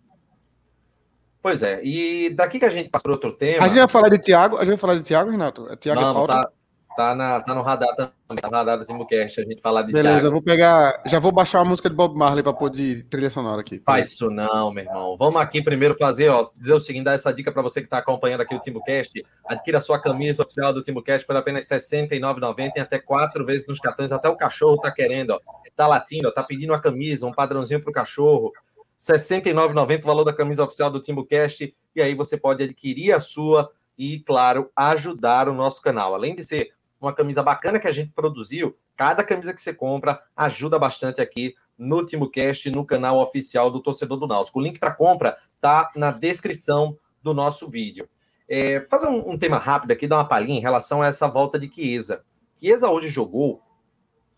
Pois é, e daqui que a gente passa para outro tema. A gente vai falar de Thiago, a gente vai falar de Thiago, Renato? É Thiago não, não tá, tá, na, tá no radar também, tá no radar do Simulcast, a gente falar de Beleza, Thiago. eu vou pegar, já vou baixar a música de Bob Marley para pôr de trilha sonora aqui. Faz isso não, meu irmão. Vamos aqui primeiro fazer, ó, dizer o seguinte, dar essa dica para você que está acompanhando aqui o Timbucast, adquira a sua camisa oficial do Timbucast por apenas R$ 69,90 tem até quatro vezes nos cartões, até o cachorro tá querendo, ó, tá latindo, ó, tá pedindo uma camisa, um padrãozinho pro cachorro, R$ 69,90 o valor da camisa oficial do TimbuCast, e aí você pode adquirir a sua e, claro, ajudar o nosso canal. Além de ser uma camisa bacana que a gente produziu, cada camisa que você compra ajuda bastante aqui no TimbuCast, no canal oficial do Torcedor do Náutico. O link para compra tá na descrição do nosso vídeo. É, fazer um, um, tema rápido aqui, dar uma palhinha em relação a essa volta de Chiesa. Chiesa hoje jogou,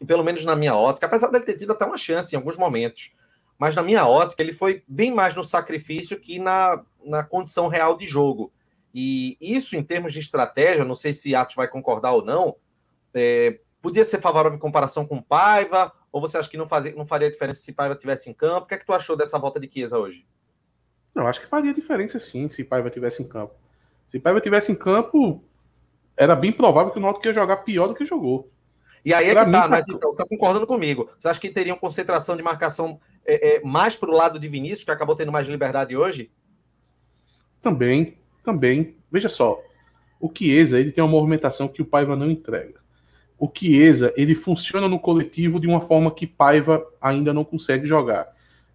e pelo menos na minha ótica, apesar dele ter tido até uma chance em alguns momentos, mas na minha ótica, ele foi bem mais no sacrifício que na, na condição real de jogo. E isso, em termos de estratégia, não sei se Atos vai concordar ou não, é, podia ser favorável em comparação com Paiva, ou você acha que não, fazia, não faria diferença se Paiva tivesse em campo? O que é que tu achou dessa volta de Chiesa hoje? Eu acho que faria diferença sim, se Paiva tivesse em campo. Se Paiva tivesse em campo, era bem provável que o Náutico ia jogar pior do que jogou. E aí é pra que tá, mas então, tá concordando comigo. Você acha que teriam concentração de marcação é, é, mais para o lado de Vinícius, que acabou tendo mais liberdade hoje? Também, também. Veja só, o Chiesa ele tem uma movimentação que o Paiva não entrega. O Chiesa ele funciona no coletivo de uma forma que Paiva ainda não consegue jogar.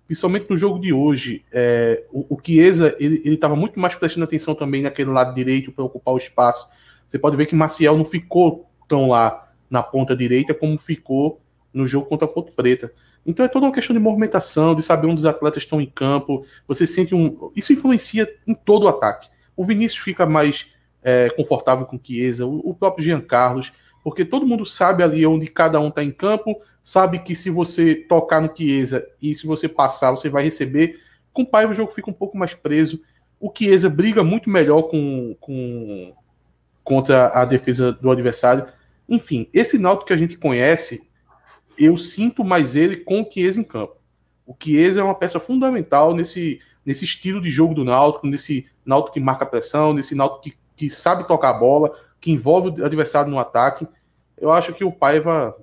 Principalmente no jogo de hoje, é, o, o Chiesa ele estava muito mais prestando atenção também naquele lado direito para ocupar o espaço. Você pode ver que Maciel não ficou tão lá na ponta direita como ficou no jogo contra a Ponte Preta. Então é toda uma questão de movimentação, de saber onde os atletas estão em campo. Você sente um. Isso influencia em todo o ataque. O Vinícius fica mais é, confortável com o Chiesa, o, o próprio Jean Carlos, porque todo mundo sabe ali onde cada um está em campo, sabe que se você tocar no Chiesa e se você passar, você vai receber. Com o Paiva o jogo fica um pouco mais preso. O Chiesa briga muito melhor com, com contra a defesa do adversário. Enfim, esse Náutico que a gente conhece eu sinto mais ele com o Chiesa em campo. O Chiesa é uma peça fundamental nesse, nesse estilo de jogo do Náutico, nesse Náutico que marca pressão, nesse Náutico que, que sabe tocar a bola, que envolve o adversário no ataque. Eu acho que o Paiva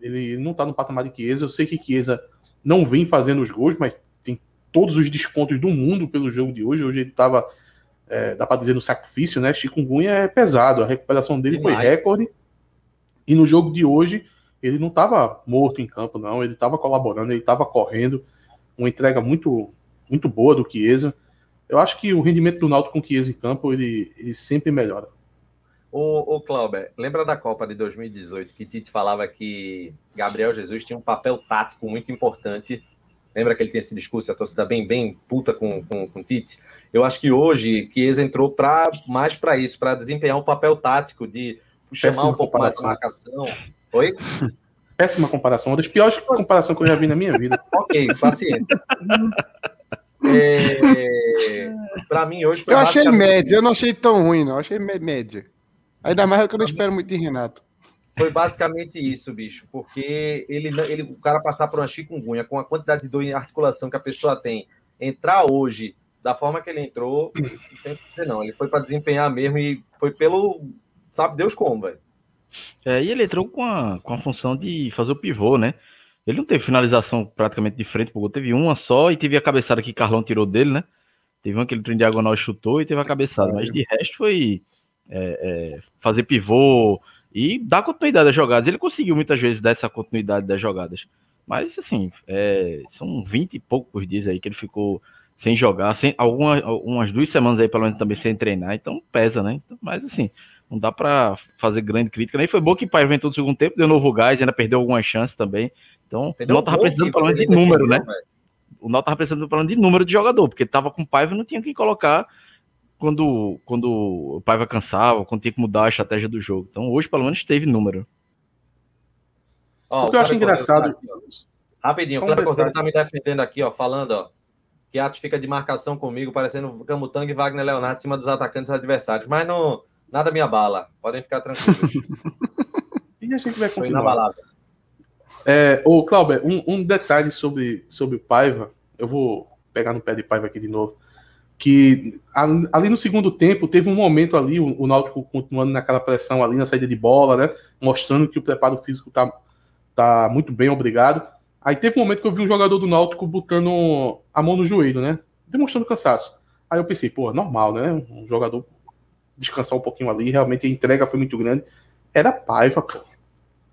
ele não está no patamar de Chiesa. Eu sei que Chiesa não vem fazendo os gols, mas tem todos os descontos do mundo pelo jogo de hoje. Hoje ele estava, é, dá para dizer, no sacrifício, né? Chikungunya é pesado, a recuperação dele Demais. foi recorde. E no jogo de hoje ele não estava morto em campo, não. Ele estava colaborando, ele estava correndo. Uma entrega muito, muito boa do Chiesa. Eu acho que o rendimento do Náutico com o Chiesa em campo, ele, ele sempre melhora. O, o Clauber, lembra da Copa de 2018 que Tite falava que Gabriel Jesus tinha um papel tático muito importante? Lembra que ele tinha esse discurso, a torcida bem, bem puta com, com, com Tite? Eu acho que hoje Chiesa entrou pra, mais para isso, para desempenhar um papel tático de chamar Péssima um pouco mais de marcação, Oi? Péssima comparação, uma das piores comparações que eu já vi na minha vida. ok, paciência. É... Para mim, hoje foi. Eu achei média, eu não achei tão ruim, não. Eu achei média. Ainda mais que eu não espero muito de Renato. Foi basicamente isso, bicho, porque ele, ele, o cara passar por uma chikungunya com a quantidade de dor em articulação que a pessoa tem, entrar hoje da forma que ele entrou, não tem que dizer, não. Ele foi para desempenhar mesmo e foi pelo. Sabe Deus como, velho. É, e ele entrou com a, com a função de fazer o pivô, né? Ele não teve finalização praticamente de frente pro gol, teve uma só e teve a cabeçada que Carlão tirou dele, né? Teve uma que ele em diagonal chutou e teve a cabeçada, mas de resto foi é, é, fazer pivô e dar continuidade às jogadas. Ele conseguiu muitas vezes dar essa continuidade das jogadas, mas assim, é, são 20 e poucos dias aí que ele ficou sem jogar, sem algumas umas duas semanas aí pelo menos também sem treinar, então pesa, né? Então, mas assim, não dá para fazer grande crítica. Nem foi bom que o Pai inventou no segundo tempo, deu novo gás, ainda perdeu algumas chances também. Então, perdeu o Nó tava precisando pelo menos de número, né? O Nó tava precisando pelo menos de número de jogador, porque tava com o Paiva não tinha que colocar quando, quando o Paiva cansava, quando tinha que mudar a estratégia do jogo. Então, hoje pelo menos teve número. Ó, o que eu acho engraçado. Tá Rapidinho, o Cleber Cordeiro tá me defendendo aqui, ó, falando, ó, que Atos fica de marcação comigo, parecendo Camutanga e Wagner Leonardo em cima dos atacantes adversários. Mas não, nada me abala. Podem ficar tranquilos. e a gente vai continuar. É, ô, Cláudio, um, um, detalhe sobre, sobre o Paiva. Eu vou pegar no pé de Paiva aqui de novo. Que ali no segundo tempo teve um momento ali, o, o Náutico continuando naquela pressão ali na saída de bola, né? Mostrando que o preparo físico tá, tá muito bem, obrigado. Aí teve um momento que eu vi um jogador do Náutico botando a mão no joelho, né? Demonstrando cansaço. Aí eu pensei, pô, normal, né? Um jogador descansar um pouquinho ali, realmente a entrega foi muito grande. Era Paiva, pô.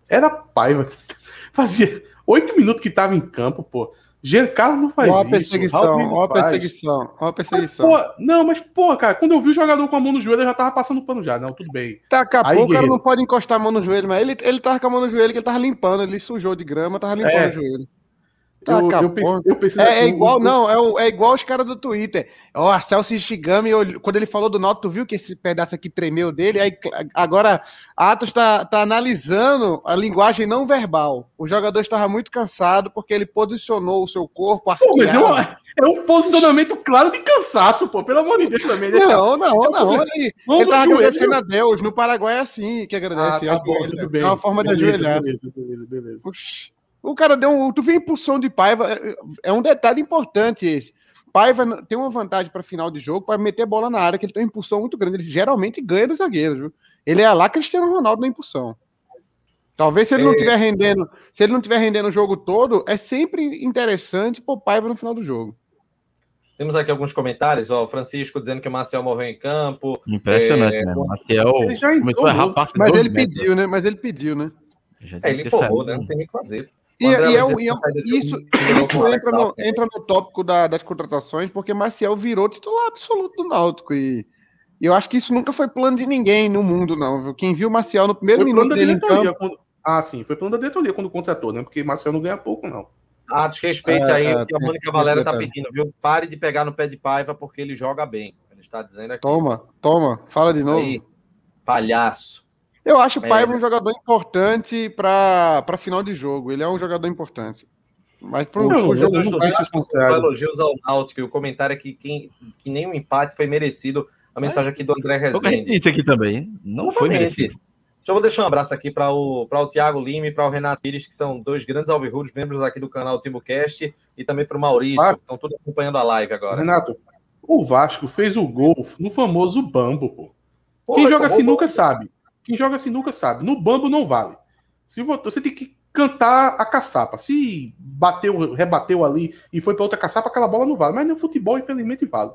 Era Paiva. Fazia oito minutos que tava em campo, pô. Giancarlo não faz ó isso. Perseguição, ó a perseguição, ó a perseguição. Mas, não, mas, pô, cara, quando eu vi o jogador com a mão no joelho, eu já tava passando pano já. Não, tudo bem. Daqui a pouco o cara não pode encostar a mão no joelho, mas ele, ele tava com a mão no joelho, que ele tava limpando, ele sujou de grama, tava limpando é. o joelho. Tá, eu, eu, pensei, eu pensei é, é assim, é, igual, não, é, o, é igual os caras do Twitter. O Arcel Shigami, quando ele falou do Noto, tu viu que esse pedaço aqui tremeu dele? Aí, agora, Atos está tá analisando a linguagem não verbal. O jogador estava muito cansado porque ele posicionou o seu corpo. Pô, mas é, é um posicionamento claro de cansaço, pô, pelo amor de Deus também. Deixa... Não, não, não. não. Ele, ele tava agradecendo a Deus. No Paraguai é assim que agradece. Ah, tá bom, tudo bem. É uma forma beleza, de ajoelhar. Beleza, beleza, beleza. Puxa. O cara deu um. Tu vê impulsão de Paiva. É, é um detalhe importante esse. Paiva tem uma vantagem para final de jogo para meter a bola na área, que ele tem uma impulsão muito grande. Ele geralmente ganha dos zagueiros, viu? Ele é lá Cristiano Ronaldo na impulsão. Talvez se ele não estiver é... rendendo, se ele não estiver rendendo o jogo todo, é sempre interessante pôr Paiva no final do jogo. Temos aqui alguns comentários, ó, Francisco dizendo que o Marcel morreu em campo. Impressionante, é... né? O Marcel começou a errar Mas ele metros. pediu, né? Mas ele pediu, né? É, ele informou, né? Não tem nem o que fazer. E, e, é, e é, isso, isso entra, no, entra no tópico da, das contratações, porque Maciel virou titular absoluto do Náutico. E, e, eu acho que isso nunca foi plano de ninguém no mundo, não. Viu? Quem viu Maciel no primeiro foi minuto dele em campo... Quando... Ah, sim, foi plano da diretoria quando contratou, né? Porque Maciel não ganha pouco, não. Ah, desrespeite é, aí é, o que a Mônica Valera tá pedindo, viu? Pare de pegar no pé de Paiva porque ele joga bem. Ele está dizendo aqui. Toma, toma, fala de novo. Aí, palhaço. Eu acho o Paiva é. um jogador importante para final de jogo. Ele é um jogador importante. Mas para o jogo não vai ser Elogios ao Náutico. E o comentário é que, que, que nenhum empate foi merecido. A mensagem aqui do André Rezende. Isso aqui também. Não foi merecido. Deixa eu deixar um abraço aqui para o, o Tiago Lima e para o Renato Pires, que são dois grandes alvirrudos, membros aqui do canal TimbuCast, e também para o Maurício, ah. que estão todos acompanhando a live agora. Renato, o Vasco fez o gol no famoso bambo, pô. Quem Pô, joga assim nunca sabe. Quem joga sinuca sabe. No bambo não vale. Se você tem que cantar a caçapa. Se bateu, rebateu ali e foi para outra caçapa, aquela bola não vale. Mas no futebol, infelizmente, vale.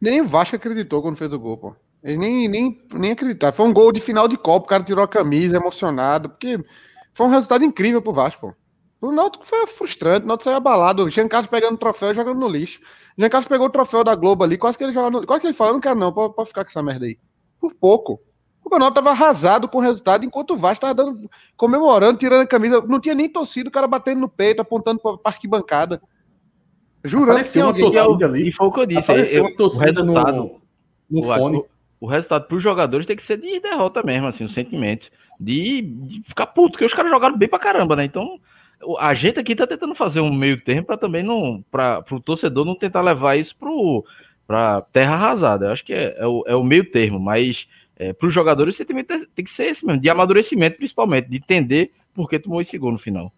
Nem o Vasco acreditou quando fez o gol, pô. Ele nem, nem, nem acreditar. Foi um gol de final de Copa, o cara tirou a camisa, emocionado, porque foi um resultado incrível pro Vasco, pô. O Náutico foi frustrante, o Náutico saiu abalado. O Jean Carlos pegando o troféu e jogando no lixo. O Jean Carlos pegou o troféu da Globo ali, quase que ele jogava no... Quase que ele falou, não quero não, pode ficar com essa merda aí. Por pouco. O Ronaldo estava arrasado com o resultado, enquanto o Vasco estava dando, comemorando, tirando a camisa. Não tinha nem torcido, o cara batendo no peito, apontando para a arquibancada. Jurando Apareceu que uma torcida ali. E foi o que eu disse. Apareceu uma torcida o resultado, no, no o, fone. O, o resultado para os jogadores tem que ser de derrota mesmo, assim, o sentimento. De, de ficar puto, porque os caras jogaram bem pra caramba, né? Então, a gente aqui tá tentando fazer um meio termo para também não. para o torcedor não tentar levar isso para terra arrasada. Eu acho que é, é, o, é o meio termo, mas é, para os jogadores você tem, tem que ser esse mesmo, de amadurecimento principalmente, de entender por que tomou esse gol no final.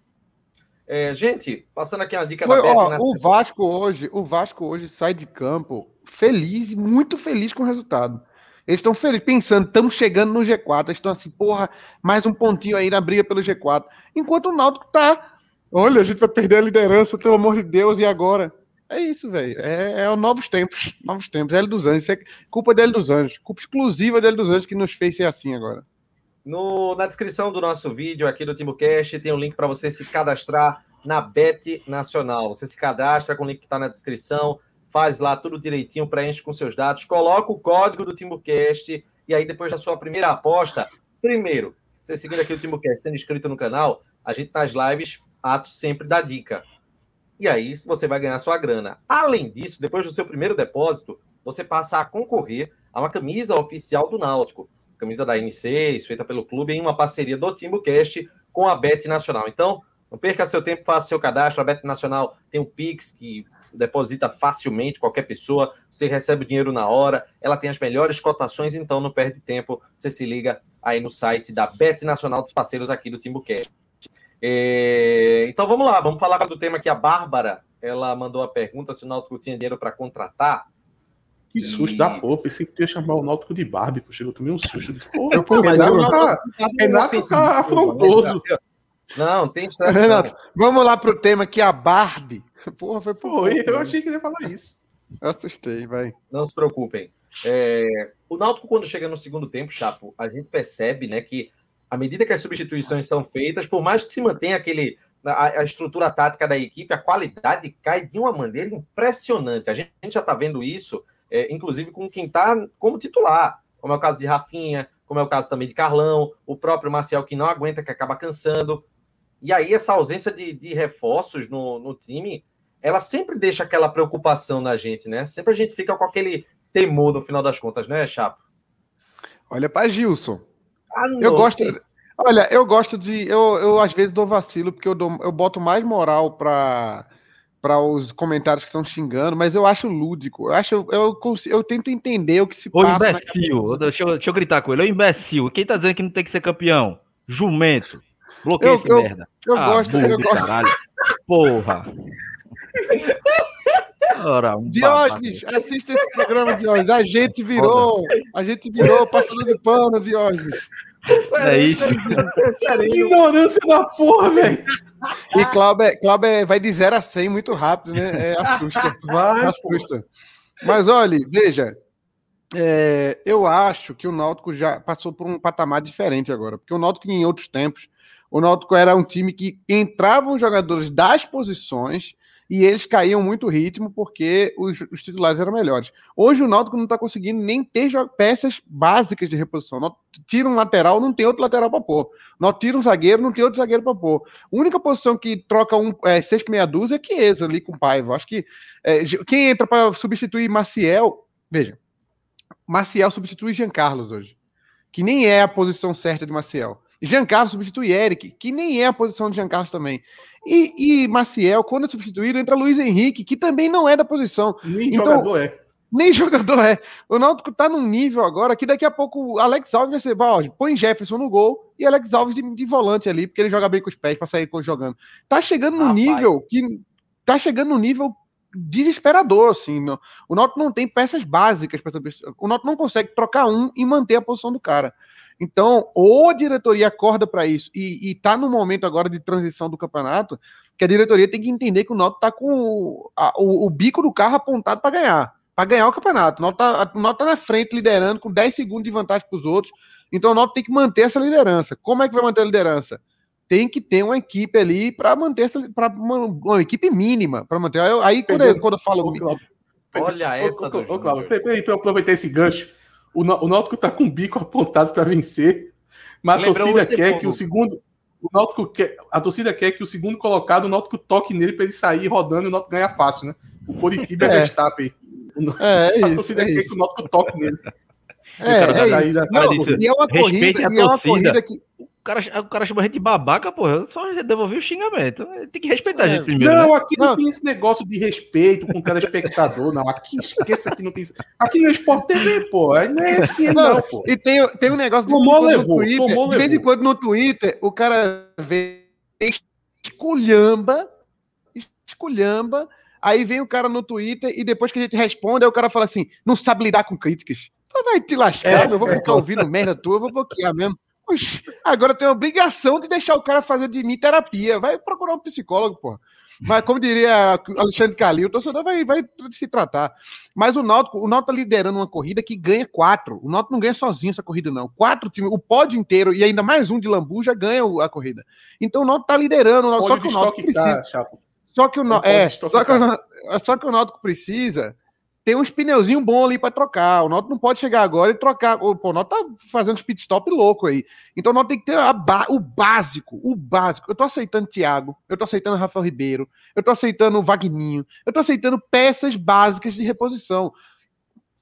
É, gente, passando aqui uma dica Foi, da ó, O Vasco hoje, o Vasco hoje sai de campo feliz, muito feliz com o resultado. Eles estão felizes, pensando, estamos chegando no G4. Eles estão assim, porra, mais um pontinho aí na briga pelo G4. Enquanto o Náutico tá, olha, a gente vai perder a liderança, pelo amor de Deus, e agora? É isso, velho. É, é novos tempos. Novos tempos. L dos Anjos. É culpa dele dos Anjos. Culpa exclusiva dele dos Anjos que nos fez ser assim agora. No, na descrição do nosso vídeo aqui do TimbuCast tem um link para você se cadastrar na Bet Nacional. Você se cadastra com o link que está na descrição, faz lá tudo direitinho, preenche com seus dados, coloca o código do TimbuCast e aí depois da sua primeira aposta, primeiro, você seguindo aqui o TimbuCast, sendo inscrito no canal, a gente nas lives, atos sempre dá dica. E aí você vai ganhar sua grana. Além disso, depois do seu primeiro depósito, você passa a concorrer a uma camisa oficial do Náutico. Camisa da M6, feita pelo clube, em uma parceria do TimbuCast com a Bet Nacional. Então, não perca seu tempo, faça seu cadastro. A Bet Nacional tem o Pix, que deposita facilmente qualquer pessoa, você recebe o dinheiro na hora, ela tem as melhores cotações, então não perde tempo, você se liga aí no site da Bet Nacional dos parceiros aqui do Timbucast. É, então vamos lá, vamos falar do tema que a Bárbara ela mandou a pergunta se o Náutico tinha dinheiro para contratar. Que susto e... da porra, pensei que ia chamar o Náutico de Barbie, pô, chegou também um susto. Disse, porra, pô, mas Renato, tá, Renato tá afrontoso. Não, tem estresse. Renato, vamos lá pro tema que a Barbie. Porra, foi por Foi, eu achei que ia falar isso. Eu assustei, vai. Não se preocupem. É, o Náutico, quando chega no segundo tempo, Chapo, a gente percebe né, que à medida que as substituições são feitas, por mais que se mantenha aquele, a, a estrutura tática da equipe, a qualidade cai de uma maneira impressionante. A gente, a gente já está vendo isso, é, inclusive com quem está como titular, como é o caso de Rafinha, como é o caso também de Carlão, o próprio Marcial que não aguenta, que acaba cansando. E aí, essa ausência de, de reforços no, no time, ela sempre deixa aquela preocupação na gente, né? Sempre a gente fica com aquele temor no final das contas, né, Chapo? Olha para Gilson. Ah, eu gosto. Olha, eu gosto de. Eu, eu às vezes dou vacilo, porque eu, dou, eu boto mais moral para para os comentários que estão xingando, mas eu acho lúdico. Eu acho, eu, eu, eu tento entender o que se Ô, passa. imbecil, deixa eu, deixa eu gritar com ele. Ô, imbecil, quem tá dizendo que não tem que ser campeão? Jumento. Bloqueia esse merda. Eu ah, gosto, eu gosto. Caralho. Porra. Ora, um Diógenes, assista esse programa, Diógenes. A gente virou, a gente virou passando de pano, Diógenes. É isso. Ignorância da porra, velho. E Cláudio, Cláudio vai de 0 a 100 muito rápido, né? É, assusta. Vai, assusta. Mas olha, veja, é, eu acho que o Náutico já passou por um patamar diferente agora, porque o Náutico em outros tempos, o Náutico era um time que entravam jogadores das posições e eles caíam muito ritmo porque os, os titulares eram melhores. Hoje o Náutico não está conseguindo nem ter peças básicas de reposição. tira um lateral, não tem outro lateral para pôr. Não tira um zagueiro, não tem outro zagueiro para pôr. A única posição que troca um é, seis meia dúzia é Chiesa ali com o Paiva. Acho que é, quem entra para substituir Maciel, veja, Maciel substitui Jean Carlos hoje, que nem é a posição certa de Maciel. Jean Carlos substitui Eric, que nem é a posição de Jean Carlos também. E, e Maciel, quando é substituído, entra Luiz Henrique, que também não é da posição. Nem então, jogador é. Nem jogador é. O Náutico tá num nível agora que daqui a pouco Alex Alves vai ser, ó, põe Jefferson no gol e Alex Alves de, de, volante ali, porque ele joga bem com os pés para sair jogando. Tá chegando no nível que tá chegando no nível desesperador, assim. No, o Náutico não tem peças básicas para O Náutico não consegue trocar um e manter a posição do cara. Então, ou a diretoria acorda para isso e está no momento agora de transição do campeonato, que a diretoria tem que entender que o Náutico está com o, a, o, o, bico do carro apontado para ganhar, para ganhar o campeonato. O Náutico está tá na frente, liderando, com 10 segundos de vantagem para os outros. Então, o Náutico tem que manter essa liderança. Como é que vai manter a liderança? Tem que ter uma equipe ali para manter essa, pra uma, uma, equipe mínima para manter. Aí, quando, eu, quando eu falo. Olha essa do ô, Cláudio, peraí, para eu aproveitar esse gancho o, o Náutico está com o bico apontado para vencer, mas a torcida quer que o segundo. O Náutico quer, a torcida quer que o segundo colocado, o Náutico toque nele para ele sair rodando e o Náutico ganha fácil, né? O Coritiba é, é Verstappen. É, é, a isso, torcida é quer isso. que o Náutico toque nele. É, é, isso. Não, e é uma corrida, e é uma corrida que cara, o cara chama a gente de babaca, porra. Eu só devolvi o xingamento. Tem que respeitar é. a gente primeiro. Não, né? aqui não, não, tem esse negócio de respeito com o telespectador, não. Aqui esqueça que não tem. Aqui no Sport TV, pô. Não é esse que não, pô. E tem, tem um negócio de, tomou, levou, no Twitter. Tomou, de vez em quando no Twitter, o cara vê esculhamba, esculhamba. Aí vem o cara no Twitter e depois que a gente responde, aí o cara fala assim: não sabe lidar com críticas. Vai te lascar, é, eu vou ficar ouvindo merda tua, eu vou bloquear mesmo. Agora tem a obrigação de deixar o cara fazer de mim terapia. Vai procurar um psicólogo, pô. Mas, como diria Alexandre Calil, o torcedor vai, vai se tratar. Mas o Náutico, o Náutico tá liderando uma corrida que ganha quatro. O Náutico não ganha sozinho essa corrida, não. Quatro times, o pódio inteiro e ainda mais um de Lambu já ganha a corrida. Então o Náutico tá liderando. Só que o Náutico precisa. Tá, só que o, é, só que o, só que o Náutico precisa tem uns pneuzinhos bons ali para trocar. O Náutico não pode chegar agora e trocar. Pô, o Náutico tá fazendo uns pit stop louco aí. Então o Náutico tem que ter ba... o básico, o básico. Eu tô aceitando Thiago, eu tô aceitando Rafael Ribeiro, eu tô aceitando Vagninho, eu tô aceitando peças básicas de reposição.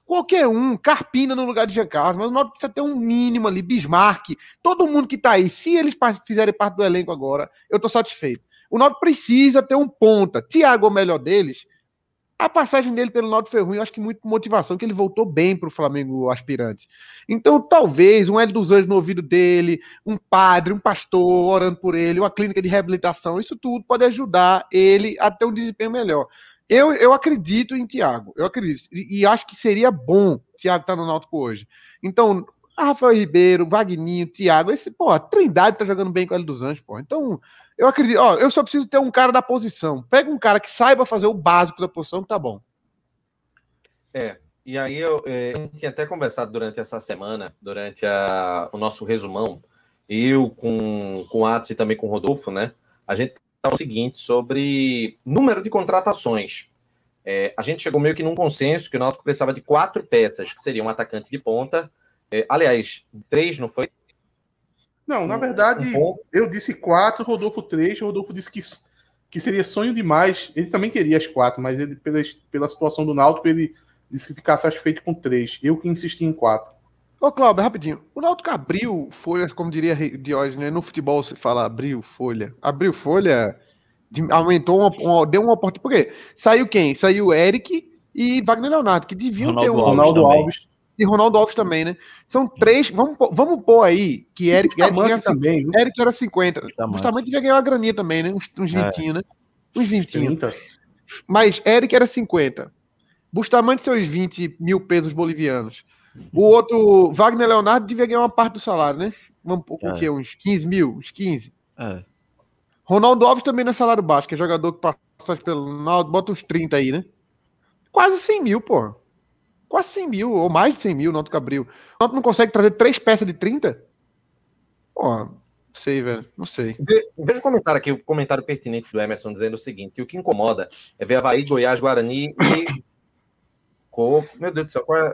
Qualquer um, Carpina no lugar de Giancarlo, mas o Náutico precisa ter um mínimo ali, Bismarck, todo mundo que tá aí, se eles fizerem parte do elenco agora, eu tô satisfeito. O Náutico precisa ter um ponta. Thiago é o melhor deles, a passagem dele pelo Náutico foi ruim, eu acho que muito motivação, que ele voltou bem para o Flamengo aspirante. Então, talvez um L dos Anjos no ouvido dele, um padre, um pastor orando por ele, uma clínica de reabilitação, isso tudo pode ajudar ele a ter um desempenho melhor. Eu, eu acredito em Thiago, eu acredito. E, e acho que seria bom Thiago estar tá no Náutico hoje. Então, Rafael Ribeiro, Vagninho, Thiago, esse, pô, Trindade tá jogando bem com o L dos Anjos, pô. Então, eu acredito, ó, eu só preciso ter um cara da posição. Pega um cara que saiba fazer o básico da posição, tá bom. É, e aí eu, é, gente tinha até conversado durante essa semana, durante a, o nosso resumão, eu com, com o Atos e também com o Rodolfo, né? A gente falou o seguinte sobre número de contratações. É, a gente chegou meio que num consenso que o Náutico precisava de quatro peças, que seriam um atacante de ponta. É, aliás, três, não foi? Não, na verdade, eu disse quatro, Rodolfo três, Rodolfo disse que, que seria sonho demais. Ele também queria as quatro, mas ele, pela, pela situação do Náutico, ele disse que ficasse satisfeito com três. Eu que insisti em quatro. Ô, Cláudio, rapidinho. O Náutico abriu folha, como diria Diógenes, né? no futebol se fala abriu folha. Abriu folha, aumentou, uma, uma, deu uma oportunidade. Por quê? Saiu quem? Saiu o Eric e Wagner Leonardo, que deviam Ronaldo ter um. Ronaldo Alves e Ronaldo Alves também, né? São três. Vamos, vamos pôr aí que Eric. Eric, Eric também, viu? Eric era 50. Bustamante devia ganhar uma graninha também, né? Uns, uns 20, é. né? Uns 20. Mas Eric era 50. Bustamante, seus 20 mil pesos bolivianos. O outro, Wagner Leonardo, devia ganhar uma parte do salário, né? Vamos pôr é. o quê? Uns 15 mil? Uns 15? É. Ronaldo Alves também não é salário baixo, que é jogador que passa pelo Ronaldo, bota uns 30 aí, né? Quase 100 mil, pô. Quase 100 mil, ou mais de 100 mil, o Náutico abriu. O Náutico não consegue trazer três peças de 30? Pô, não sei, velho. Não sei. Veja o comentário aqui, o comentário pertinente do Emerson dizendo o seguinte: que o que incomoda é ver Havaí, Goiás, Guarani e. Meu Deus do céu, qual é.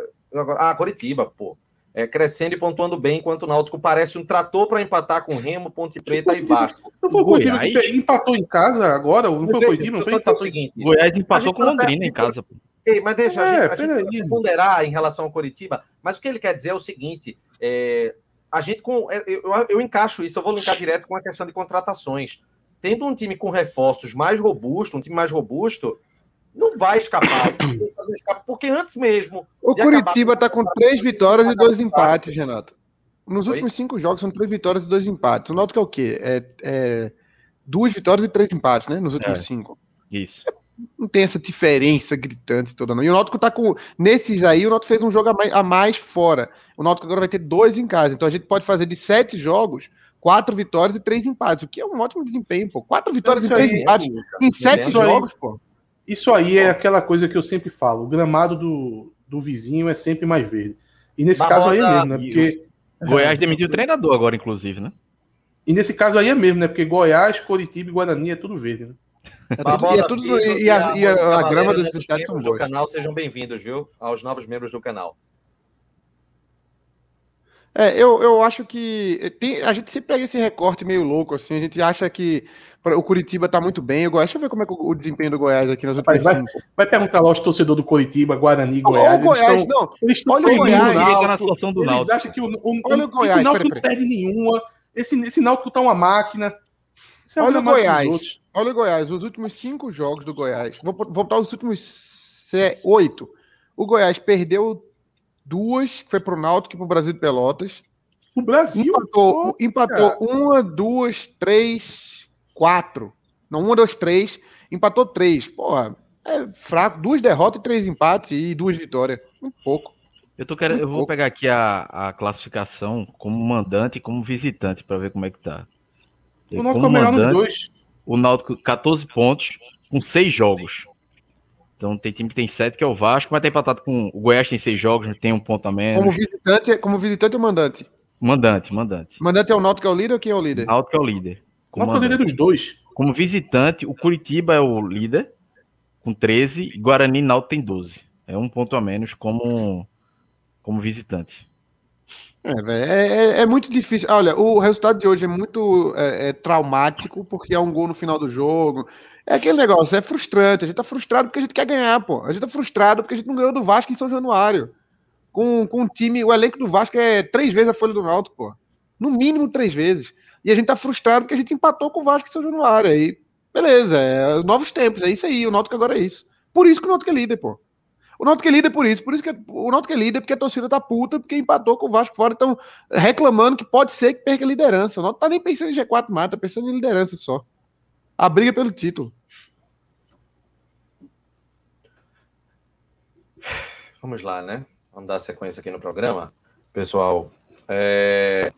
Ah, Coritiba, pô. É, crescendo e pontuando bem, enquanto o Náutico parece um trator para empatar com Remo, Ponte Preta e Vasco. Não foi o Coritiba que empatou em casa agora? Não foi o Coritiba? Não foi o seguinte: Goiás empatou com Londrina em casa. Pô. Ei, mas deixa é, a gente, a gente ponderar em relação ao Coritiba, mas o que ele quer dizer é o seguinte: é, a gente com. É, eu, eu encaixo isso, eu vou linkar direto com a questão de contratações. Tendo um time com reforços mais robusto, um time mais robusto, não vai escapar. porque antes mesmo. O Curitiba está com três vitórias e dois empates, Renato. Nos Oi? últimos cinco jogos são três vitórias e dois empates. O Náutico é o quê? É, é, duas vitórias e três empates, né? Nos últimos é, cinco. Isso não tem essa diferença gritante toda, não. E o Náutico tá com. Nesses aí, o Náutico fez um jogo a mais, a mais, fora. O Náutico agora vai ter dois em casa. Então a gente pode fazer de sete jogos, quatro vitórias e três empates, o que é um ótimo desempenho, pô. Quatro vitórias e três aí, empates é, em sete jogos, aí, pô. Isso aí é aquela coisa que eu sempre falo: o gramado do, do vizinho é sempre mais verde. E nesse Barbosa, caso aí é mesmo, né? Porque. Goiás demitiu o treinador agora, inclusive, né? E nesse caso aí é mesmo, né? Porque Goiás, Coritiba e Guarani é tudo verde, né? É tudo, e, é tudo, e, a, e a, a grama dos estádios são boas. do canal, sejam bem-vindos, viu? Aos novos membros do canal. É, eu, eu acho que tem, a gente sempre pega esse recorte meio louco, assim, a gente acha que o Curitiba tá muito bem. Eu gosto, deixa eu ver como é o desempenho do Goiás aqui nas últimas vai, vai, perguntar lá aos torcedores do Curitiba, Guarani, Goiás. O Goiás, eles não. Eles olha o Goiás. na situação do eles acham que o, o, olha o Goiás, não perde nenhuma Esse, esse Náutico tá uma máquina. É olha o Goiás. Olha o Goiás. Os últimos cinco jogos do Goiás. Vou, vou botar os últimos oito. O Goiás perdeu duas, que foi pro Náutico e pro Brasil de Pelotas. O Brasil? Empatou, empatou uma, duas, três, quatro. Não, uma, dois, três. Empatou três. Porra, é fraco. Duas derrotas e três empates e duas vitórias. Muito pouco. Eu, tô querendo, eu vou pegar aqui a, a classificação como mandante e como visitante para ver como é que tá. O Náutico é melhor nos dois. O Náutico 14 pontos com seis jogos. Então tem time que tem sete, que é o Vasco, mas tem empatado com o Goiás tem seis jogos, tem um ponto a menos. Como visitante, como visitante ou mandante? Mandante, mandante. Mandante é o Náutico é o líder ou quem é o líder? Náutico é o líder. O Náutico é o líder dos dois. Como visitante, o Curitiba é o líder, com 13, e Guarani e Náutico tem 12. É um ponto a menos como, como visitante. É, véio, é, é, é, muito difícil. Olha, o resultado de hoje é muito é, é, traumático, porque é um gol no final do jogo. É aquele negócio, é frustrante. A gente tá frustrado porque a gente quer ganhar, pô. A gente tá frustrado porque a gente não ganhou do Vasco em São Januário. Com, com um time, o elenco do Vasco é três vezes a folha do Náutico, pô. No mínimo três vezes. E a gente tá frustrado porque a gente empatou com o Vasco em São Januário. Aí, beleza, é, novos tempos, é isso aí. O Náutico agora é isso. Por isso que o Náutico é líder, pô. O Náutico é líder por isso. Por isso que o Náutico é líder porque a torcida tá puta, porque empatou com o Vasco fora. Então, reclamando que pode ser que perca a liderança. O Náutico tá nem pensando em G4 mata, tá pensando em liderança só. A briga pelo título. Vamos lá, né? Vamos dar sequência aqui no programa. Pessoal, é...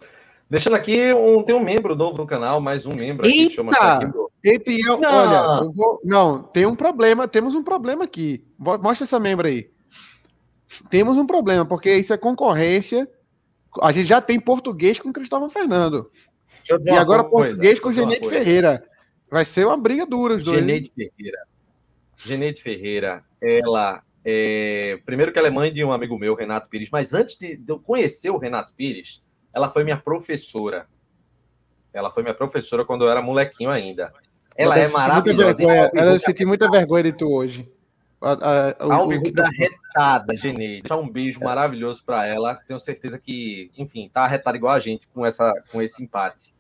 deixando aqui, um, tem um membro novo no canal, mais um membro aqui. Eita! Aqui. Eita, não. Olha, vou... não, tem um problema, temos um problema aqui. Mostra essa membro aí. Temos um problema, porque isso é concorrência. A gente já tem português com Cristóvão Fernando. E agora português com Genete Ferreira. Vai ser uma briga dura os dois. Geneide Ferreira. Geneide Ferreira, ela é... primeiro que ela é mãe de um amigo meu, Renato Pires, mas antes de eu conhecer o Renato Pires, ela foi minha professora. Ela foi minha professora quando eu era molequinho ainda. Ela, é maravilhosa. Ela senti muita vergonha de tu hoje. A, a, Ao vivo da retada, Geneide. Deixar um beijo maravilhoso para ela. Tenho certeza que, enfim, tá arretada igual a gente com, essa, com esse empate.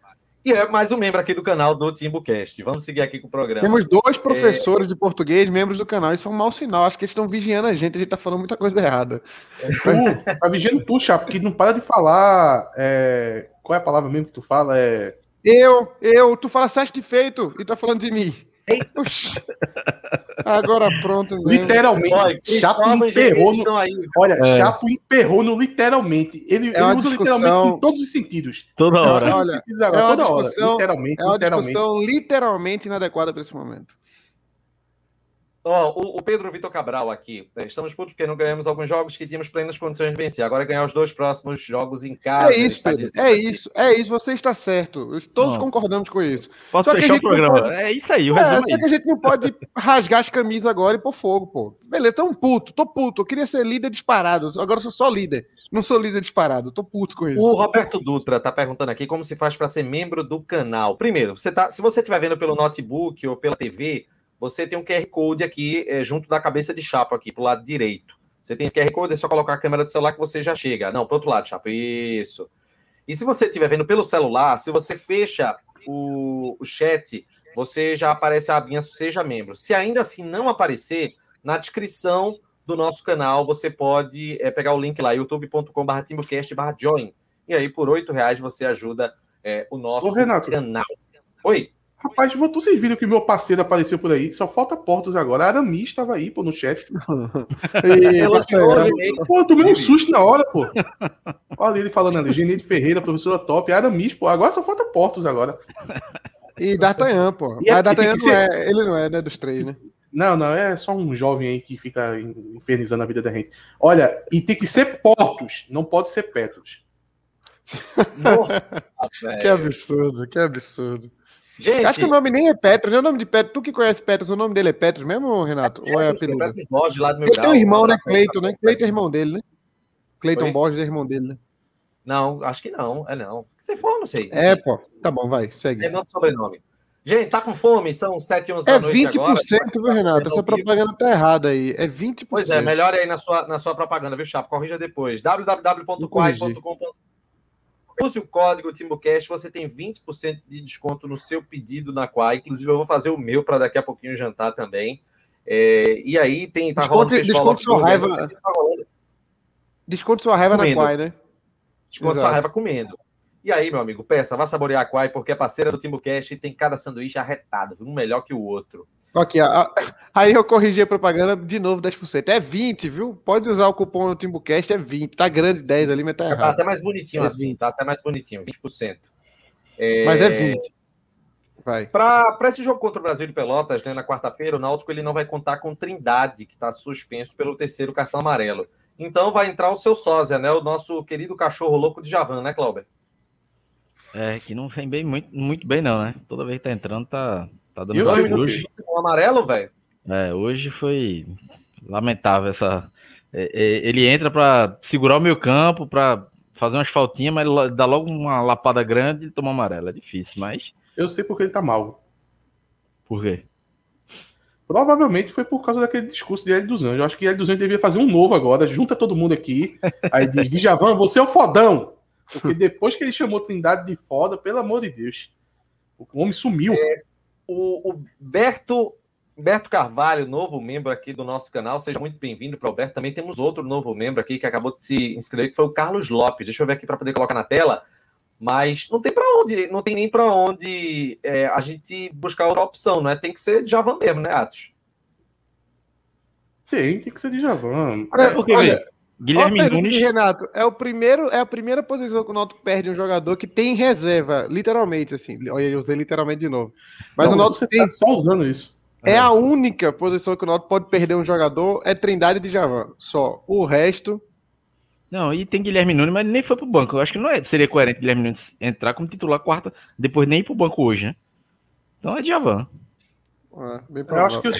E é mais um membro aqui do canal do Timbucast. Vamos seguir aqui com o programa. Temos dois professores é... de português, membros do canal. Isso é um mau sinal. Acho que eles estão vigiando a gente. A gente tá falando muita coisa errada. Tu, tá vigiando tu, Chá, porque não para de falar. É... Qual é a palavra mesmo que tu fala? É. Eu, eu, tu fala de feito e tá falando de mim. Agora pronto mesmo. Literalmente, olha, Chapo emperrou no. Olha, é. Chapo emperrou no literalmente. Ele, é ele usa literalmente em todos os sentidos. Toda hora. Olha, agora, é toda hora. Literalmente. É uma literalmente. discussão literalmente inadequada para esse momento. Ó, o, o, Pedro Vitor Cabral aqui. Né, estamos putos porque não ganhamos alguns jogos que tínhamos plenas condições de vencer. Agora ganhar os dois próximos jogos em casa. É isso, Pedro. É aqui. isso, é isso. Você está certo. Todos concordamos com isso. Posso só fechar o programa. Pode... É isso aí, o é, Só que a gente não pode rasgar as camisas agora e pôr fogo, pô. Beleza, tão puto, tô puto. Eu queria ser líder disparado. Agora sou só líder. Não sou líder disparado. Tô puto com isso. O Roberto Dutra tá perguntando aqui como se faz para ser membro do canal. Primeiro, você tá, se você estiver vendo pelo notebook ou pela TV você tem um QR Code aqui é, junto da cabeça de chapa aqui, pro lado direito. Você tem esse QR Code, é só colocar a câmera do celular que você já chega. Não, pro outro lado, chapa. Isso. E se você estiver vendo pelo celular, se você fecha o, o chat, você já aparece a abinha Seja Membro. Se ainda assim não aparecer, na descrição do nosso canal, você pode é, pegar o link lá, youtube.com.br timbucast.join. E aí, por R$ reais você ajuda é, o nosso Ô, canal. Oi. Rapaz, vocês viram que meu parceiro apareceu por aí. Só falta Portos agora. A Aramis estava aí, pô, no chat. e, pô, eu tomei um susto na hora, pô. Olha ele falando ali, Genide Ferreira, professora top. Aramis, pô. Agora só falta Portos agora. E D'Artagnan, pô. E, Mas D'Artagnan não ser... é, ele não é, né, dos três, né? Não, não, é só um jovem aí que fica infernizando a vida da gente. Olha, e tem que ser Portos, não pode ser Petros. Nossa, que absurdo, que absurdo. Gente, acho que o nome nem é Petros, é o nome de Petros. Tu que conhece Petros, o nome dele é Petros mesmo, Renato? É, Ou é apelido? É Borges, lá do meu Ele grau, tem um irmão, né? Cleiton, né? Cleiton é irmão dele, né? Cleiton Borges é irmão dele, né? Não, acho que não. É não. Se for, não sei. É, pô. Tá bom, vai. Segue. É nome sobrenome. Gente, tá com fome? São 7 11 da é noite 20%, agora. É 20%, viu, Renato? Essa propaganda tá errada aí. É 20%. Pois é, melhore aí na sua, na sua propaganda, viu, Chapo? Corrija depois. www.quai.com.br Use o código TimbuCast, você tem 20% de desconto no seu pedido na Quai. Inclusive, eu vou fazer o meu para daqui a pouquinho jantar também. É, e aí tem. Tá desconto, desconto sua raiva. Tá desconto sua raiva comendo. na Quai, né? Desconto Exato. sua raiva comendo. E aí, meu amigo, peça, vá saborear a Quai, porque é parceira do TimbuCast e tem cada sanduíche arretado, um melhor que o outro. Aqui, aí eu corrigi a propaganda de novo 10%. É 20, viu? Pode usar o cupom do Timbucast, é 20. Tá grande 10 ali, mas tá, tá errado. Tá até mais bonitinho é assim, tá até mais bonitinho, 20%. É... Mas é 20. Vai. Para esse jogo contra o Brasil de Pelotas, né, na quarta-feira, o Náutico ele não vai contar com Trindade, que está suspenso pelo terceiro cartão amarelo. Então vai entrar o seu sósia, né? O nosso querido cachorro louco de Javan, né, Cláudio? É, que não vem bem, muito, muito bem, não, né? Toda vez que tá entrando, tá, Tá dando e dois minutos com amarelo, velho? É, hoje foi lamentável essa. É, é, ele entra para segurar o meio campo, para fazer umas faltinhas, mas dá logo uma lapada grande e toma amarelo. É difícil, mas. Eu sei porque ele tá mal. Por quê? Provavelmente foi por causa daquele discurso de L dos Anjos. Eu acho que L dos Anjos devia fazer um novo agora, junta todo mundo aqui. Aí diz: Djavan, você é o fodão. Porque depois que ele chamou Trindade de foda, pelo amor de Deus, o homem sumiu. É, o, o Berto, Berto Carvalho, novo membro aqui do nosso canal, seja muito bem-vindo para o Berto. Também temos outro novo membro aqui que acabou de se inscrever, que foi o Carlos Lopes. Deixa eu ver aqui para poder colocar na tela. Mas não tem para onde, não tem nem para onde é, a gente buscar outra opção, não é? Tem que ser de Javan mesmo, né, Atos? Tem, tem que ser de Javan. É, porque, olha, Guilherme Nunes. Renato, é, o primeiro, é a primeira posição que o Náutico perde um jogador que tem reserva, literalmente, assim. Olha, eu usei literalmente de novo. Mas Não, o Náutico tem. Tá só usando isso. É, é a única posição que o Náutico pode perder um jogador, é Trindade de Javan. Só. O resto. Não, e tem Guilherme Nunes, mas ele nem foi pro banco. Eu acho que não é, seria coerente Guilherme Nunes entrar como titular quarta, depois nem ir pro banco hoje, né? Então é Javan. É, eu acho que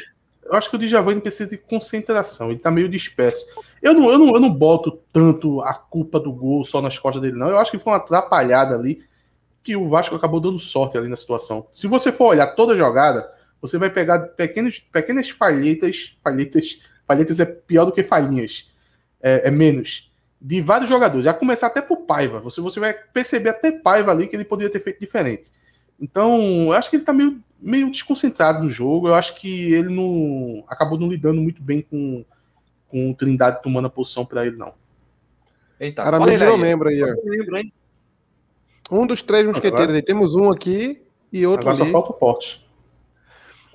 eu acho que o Djavan precisa de concentração, ele tá meio disperso. Eu não, eu, não, eu não boto tanto a culpa do gol só nas costas dele, não. Eu acho que foi uma atrapalhada ali que o Vasco acabou dando sorte ali na situação. Se você for olhar toda a jogada, você vai pegar pequenos, pequenas falhetas, falhetas, falhetas é pior do que falhinhas, é, é menos, de vários jogadores. Já começar até por Paiva. Você, você vai perceber até Paiva ali que ele poderia ter feito diferente. Então, eu acho que ele tá meio meio desconcentrado no jogo. Eu acho que ele não acabou não lidando muito bem com, com o Trindade tomando a posição para ele, não. Eita, Cara, me virou membro aí. Um dos três mosqueteiros aí. Temos um aqui e outro Agora ali. só falta o Porte.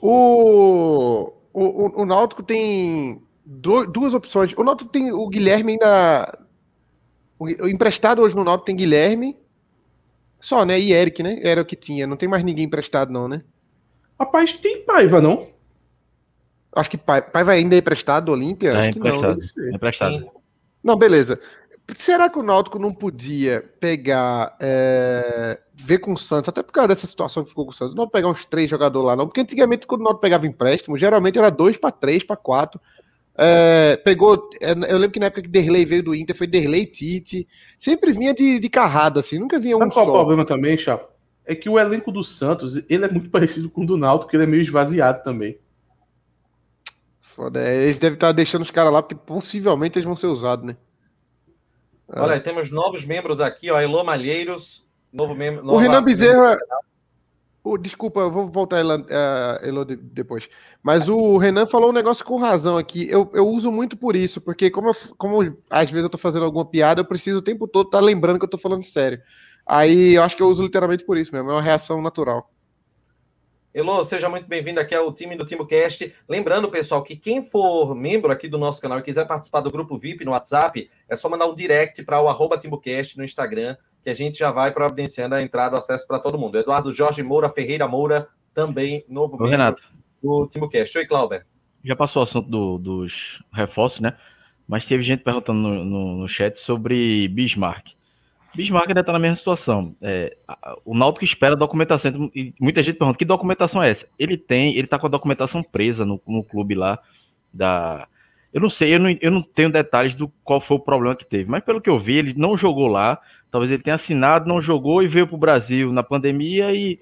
O, o, o, Náutico tem duas opções. O Náutico tem o Guilherme ainda... O, o emprestado hoje no Náutico tem Guilherme só, né? E Eric, né? Era o que tinha. Não tem mais ninguém emprestado, não, né? Rapaz, tem Paiva, não? Acho que Paiva ainda é emprestado do Olímpia? É, Acho que não. É emprestado. Não, beleza. Será que o Náutico não podia pegar, é, ver com o Santos, até por causa dessa situação que ficou com o Santos, não pegar uns três jogadores lá, não? Porque antigamente, quando o Náutico pegava empréstimo, geralmente era dois para três, para quatro. É, pegou. É, eu lembro que na época que Derlei veio do Inter, foi Derlei Tite. Sempre vinha de, de carrada, assim, nunca vinha Sabe um qual só. qual o problema também, Chapo? É que o elenco do Santos, ele é muito parecido com o do Náutico, que ele é meio esvaziado também. Foda, é, eles devem estar deixando os caras lá, porque possivelmente eles vão ser usados, né? Olha, temos novos membros aqui, ó, Elô Malheiros, novo membro. O Renan Bezerra... O, desculpa, eu vou voltar Elô, uh, Elô depois. Mas o Renan falou um negócio com razão aqui. Eu, eu uso muito por isso, porque como, eu, como às vezes eu tô fazendo alguma piada, eu preciso o tempo todo estar tá lembrando que eu tô falando sério. Aí eu acho que eu uso literalmente por isso mesmo, é uma reação natural. Elô, seja muito bem-vindo aqui ao time do TimoCast. Lembrando, pessoal, que quem for membro aqui do nosso canal e quiser participar do grupo VIP no WhatsApp, é só mandar um direct para o arroba TimoCast no Instagram, que a gente já vai providenciando a entrada, o acesso para todo mundo. Eduardo Jorge Moura Ferreira Moura, também novo membro Renato. do TimoCast. Oi, Clauber. Já passou o assunto do, dos reforços, né? Mas teve gente perguntando no, no, no chat sobre Bismarck. Bismarck ainda está na mesma situação. É, o Náutico espera a documentação. E muita gente pergunta: que documentação é essa? Ele tem, ele está com a documentação presa no, no clube lá da. Eu não sei, eu não, eu não tenho detalhes do qual foi o problema que teve, mas pelo que eu vi, ele não jogou lá. Talvez ele tenha assinado, não jogou e veio para o Brasil na pandemia e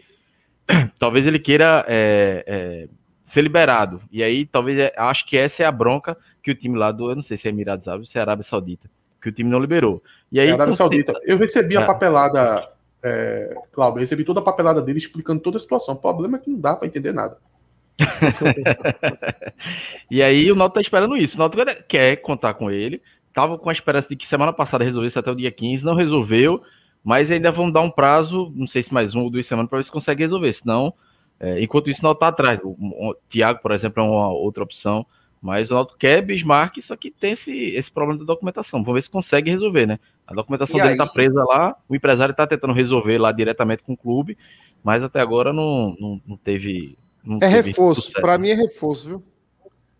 talvez ele queira é, é, ser liberado. E aí, talvez, é, acho que essa é a bronca que o time lá do, eu não sei se é Emirados Árabes ou se é Arábia Saudita que o time não liberou. E aí, é Arábia Saudita. Eu recebi a é. papelada, é, Cláudio, eu recebi toda a papelada dele explicando toda a situação. O problema é que não dá para entender nada. e aí o Náutico tá esperando isso. O Náutico quer contar com ele. Tava com a esperança de que semana passada resolvesse até o dia 15, não resolveu, mas ainda vão dar um prazo, não sei se mais um ou duas semanas, para ver se consegue resolver. Senão, é, enquanto isso, o Náutico tá atrás. O, o, o Thiago, por exemplo, é uma outra opção. Mas o Náutico quer Bismarck, só que tem esse, esse problema da documentação. Vamos ver se consegue resolver, né? A documentação e dele está presa lá, o empresário está tentando resolver lá diretamente com o clube, mas até agora não, não, não teve. Não é teve reforço, para mim é reforço, viu?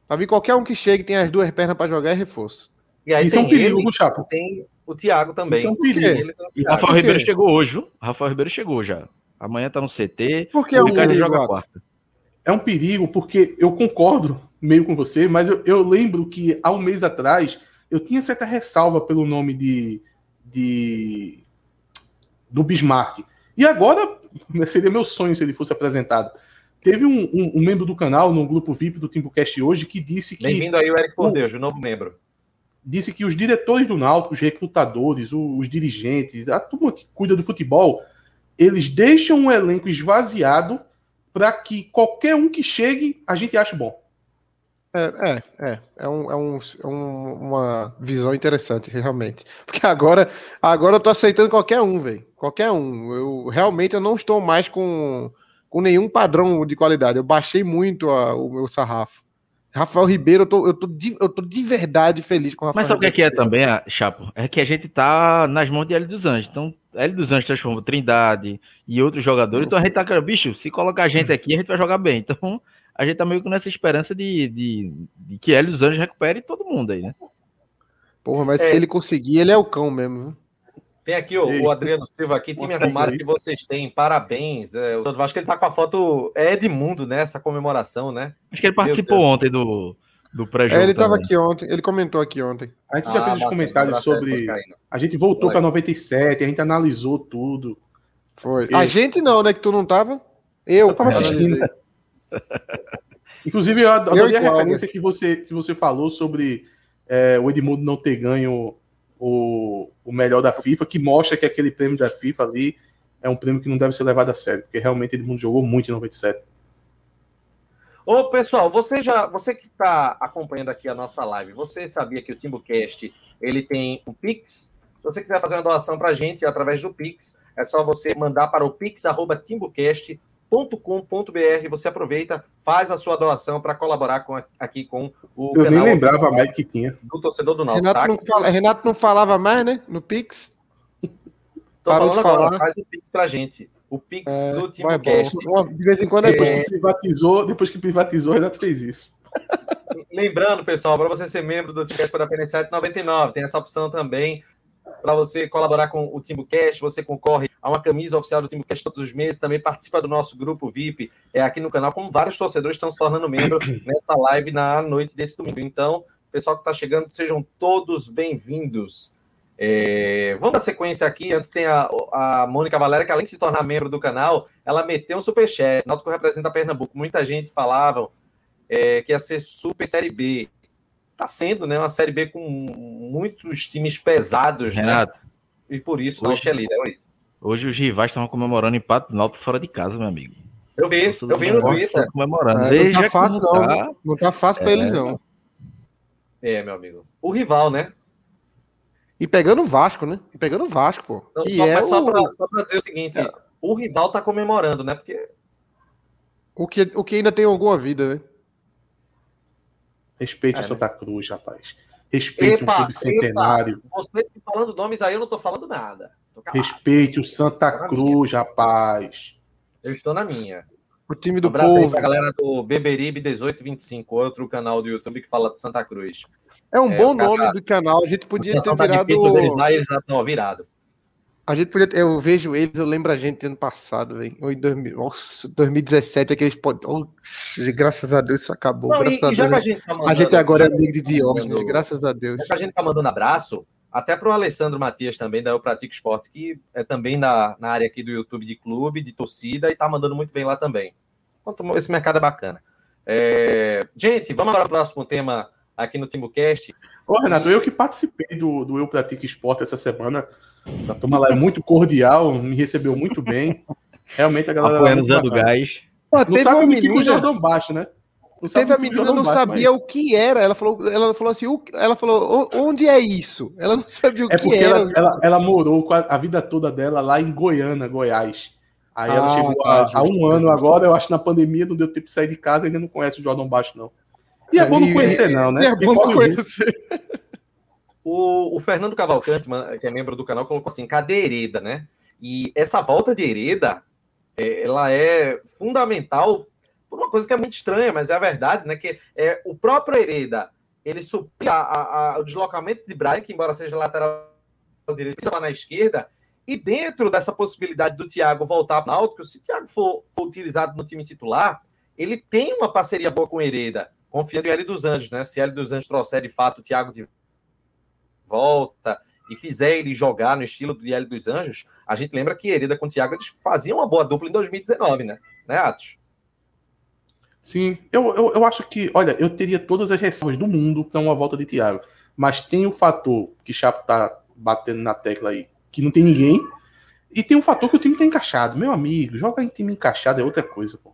Para mim, qualquer um que chegue tem as duas pernas para jogar é reforço. E aí Isso é um perigo, ele, Chapo. Tem o Thiago também. Isso é um perigo. E o Rafael Ribeiro chegou hoje, viu? Rafael Ribeiro chegou já. Amanhã tá no CT. Por que é um perigo? Joga quarta. É um perigo porque eu concordo meio com você, mas eu, eu, lembro que há um mês atrás eu tinha certa ressalva pelo nome de, de do Bismarck. E agora seria meu sonho se ele fosse apresentado. Teve um, um, um membro do canal, no grupo VIP do Timbocast hoje, que disse que. Bem-vindo aí, o Eric Cordeiro, o novo membro. Disse que os diretores do Náutico, os recrutadores, os, os dirigentes, a turma que cuida do futebol, eles deixam um elenco esvaziado para que qualquer um que chegue a gente ache bom. É, é, é. É, um, é, um, é um, uma visão interessante, realmente. Porque agora, agora eu tô aceitando qualquer um, velho. Qualquer um. Eu realmente eu não estou mais com, com nenhum padrão de qualidade. Eu baixei muito a, o meu sarrafo. Rafael Ribeiro, eu tô, eu tô, de, eu tô de verdade feliz com o Rafael Mas sabe o que é, que é também, Chapo? É que a gente tá nas mãos de Hélio dos Anjos. Então, Hélio dos Anjos transformou Trindade e outros jogadores. Então a gente tá, bicho, se colocar a gente aqui, a gente vai jogar bem. Então, a gente tá meio com nessa esperança de, de, de que Hélio dos Anjos recupere todo mundo aí, né? Porra, mas é. se ele conseguir, ele é o cão mesmo, viu? Tem aqui o, o, Adriano Silva aqui, time arrumado que vocês têm, parabéns. É, eu acho que ele tá com a foto é Edmundo, né? Essa comemoração, né? Acho que ele participou ontem do, do pré-jogo. É, ele estava aqui ontem, ele comentou aqui ontem. A gente já ah, fez os comentários sobre. A gente voltou para 97, a gente analisou tudo. Foi. A gente não, né? Que tu não tava? Eu, eu tava assistindo. Inclusive, eu adorei a referência que você, que você falou sobre é, o Edmundo não ter ganho o, o melhor da FIFA, que mostra que aquele prêmio da FIFA ali é um prêmio que não deve ser levado a sério, porque realmente Edmundo jogou muito em 97. Ô, pessoal, você já, você que está acompanhando aqui a nossa live, você sabia que o TimbuCast ele tem um Pix? Se você quiser fazer uma doação para a gente através do Pix, é só você mandar para o pix@timbocast com.br você aproveita, faz a sua doação para colaborar com, aqui com o Eu nem lembrava mais que tinha. Do torcedor do Náutico. Renato, não fala, Renato não falava mais, né? No Pix. Tô Parou falando agora, falar. faz o Pix pra gente. O Pix é, do TimbuCast. De vez em quando, é... depois que privatizou, depois que privatizou, Renato fez isso. Lembrando, pessoal, para você ser membro do TimbuCast por apenas R$ 7,99, tem essa opção também para você colaborar com o TimbuCast, você concorre a uma camisa oficial do TimbuCast todos os meses, também participa do nosso grupo VIP é aqui no canal, como vários torcedores estão se tornando membro nessa live na noite desse domingo. Então, pessoal que está chegando, sejam todos bem-vindos. É, vamos dar sequência aqui. Antes tem a, a Mônica Valéria, que além de se tornar membro do canal, ela meteu um superchat. Náutico representa Pernambuco. Muita gente falava é, que ia ser Super Série B está sendo né, uma Série B com muitos times pesados, né? Renato, né? E por isso hoje, é líder. Oi. Hoje os rivais estão comemorando empate do Náutico fora de casa, meu amigo. Eu vi, eu vi no Twitter. Comemorando. É, não tá fácil, não. Tá, não tá fácil é, para eles, não. É, meu amigo. O rival, né? E pegando o Vasco, né? E pegando o Vasco, pô. Não, só, é só, o... pra, só pra dizer o seguinte: é. o rival tá comemorando, né? Porque. O que, o que ainda tem alguma vida, né? Respeite é, o Santa Cruz, rapaz. Respeite epa, o clube centenário. Epa, você tá falando nomes aí, eu não tô falando nada. Respeite o Santa Cruz, rapaz. Eu estou na minha. O time do um abraço povo. aí pra galera do Beberibe 1825, outro canal do YouTube que fala do Santa Cruz. É um é, bom nome cara... do canal. A gente podia ter tá virado... difícil deles lá, eles já estão virados. A gente podia. Eu vejo eles, eu lembro a gente ano passado, velho. Ou em 2000, nossa, 2017, aqueles. Oh, graças a Deus isso acabou. Não, e, a, já Deus. que a gente tá mandando, A gente agora é amigo de idiomas, né? Graças a Deus. Já que a gente tá mandando abraço, até para o Alessandro Matias também, da Eu Pratico Esporte, que é também na, na área aqui do YouTube de clube, de torcida, e tá mandando muito bem lá também. Então, esse mercado é bacana. É... Gente, vamos agora para o próximo tema aqui no TimbuCast. Ô, Renato, eu que participei do, do Eu Pratique Esporte essa semana. A turma lá é muito cordial, me recebeu muito bem. Realmente a galera. Apoiando usando gás. Pô, não sabe o que o Jordão baixo, né? Não teve a menina não sabia mas... o que era. Ela falou, ela falou assim, o, ela falou, onde é isso? Ela não sabia o é que era. Ela, ela, ela, morou a, a, vida toda dela lá em Goiânia, Goiás. Aí ah, ela chegou tá, há, um ano agora, eu acho que na pandemia não deu tempo de sair de casa, ainda não conhece o Jordão Baixo, não. E é, é bom não conhecer, não, né? É bom não conhecer. O, o, Fernando Cavalcante, que é membro do canal, colocou assim: cadê Hereda, né? E essa volta de Hereda, é, ela é fundamental por uma coisa que é muito estranha, mas é a verdade, né? Que é, o próprio Hereda, ele supria a, a, o deslocamento de Brian, que embora seja lateral direito, estava na esquerda, e dentro dessa possibilidade do Thiago voltar para o Náutico, se o Thiago for, for, utilizado no time titular, ele tem uma parceria boa com o Hereda, confiando em L dos Anjos, né? Se L dos Anjos trouxer de fato o Thiago de volta e fizer ele jogar no estilo do L dos Anjos, a gente lembra que Hereda com o Thiago eles faziam uma boa dupla em 2019, né? Né, Atos? Sim, eu, eu, eu acho que, olha, eu teria todas as ressalvas do mundo para uma volta de Thiago, mas tem o fator que Chapo tá batendo na tecla aí, que não tem ninguém. E tem um fator que o time tá encaixado. Meu amigo, jogar em time encaixado é outra coisa, pô.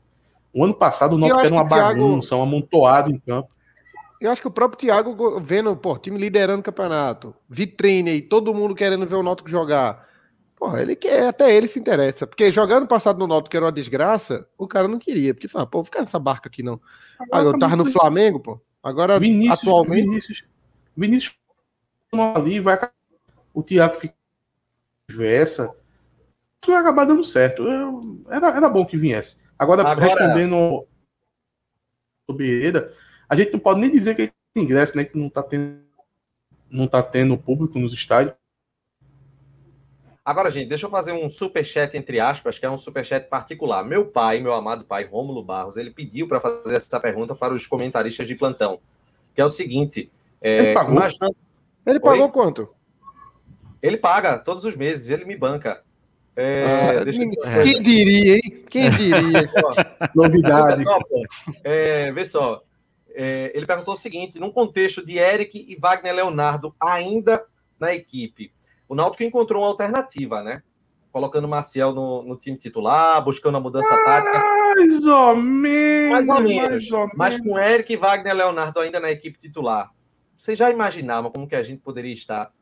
O ano passado o Náutico era uma bagunça, Thiago... um amontoado em campo. Eu acho que o próprio Thiago vendo, pô, time liderando o campeonato, vitrine aí, todo mundo querendo ver o Náutico jogar. Porra, ele quer, até ele se interessa. Porque jogando passado no Náutico, que era uma desgraça, o cara não queria. Porque fala, pô, vou ficar nessa barca aqui não. Agora, eu tava no Flamengo, pô. Agora, Vinícius, atualmente. Vinícius, Vinícius ali, vai o Thiago fica diversa, vai acabar dando certo. Eu, era, era bom que viesse. Agora, Agora... respondendo sobre Hereda, a gente não pode nem dizer que ele tem ingresso, né? Que não tá tendo, não tá tendo público nos estádios. Agora, gente, deixa eu fazer um super chat entre aspas, que é um super chat particular. Meu pai, meu amado pai, Rômulo Barros, ele pediu para fazer essa pergunta para os comentaristas de plantão, que é o seguinte: é, ele pagou, imaginando... ele pagou quanto? Ele paga todos os meses, ele me banca. É, ah, quem, quem, diria, hein? Quem diria? Novidade. Só, é, vê só. É, ele perguntou o seguinte: num contexto de Eric e Wagner Leonardo ainda na equipe, o Náutico encontrou uma alternativa, né? Colocando o Maciel no, no, time titular, buscando a mudança mais tática. Mais ou menos. Mais ou menos. Mais ou mas menos. com Eric e Wagner Leonardo ainda na equipe titular. Você já imaginava como que a gente poderia estar?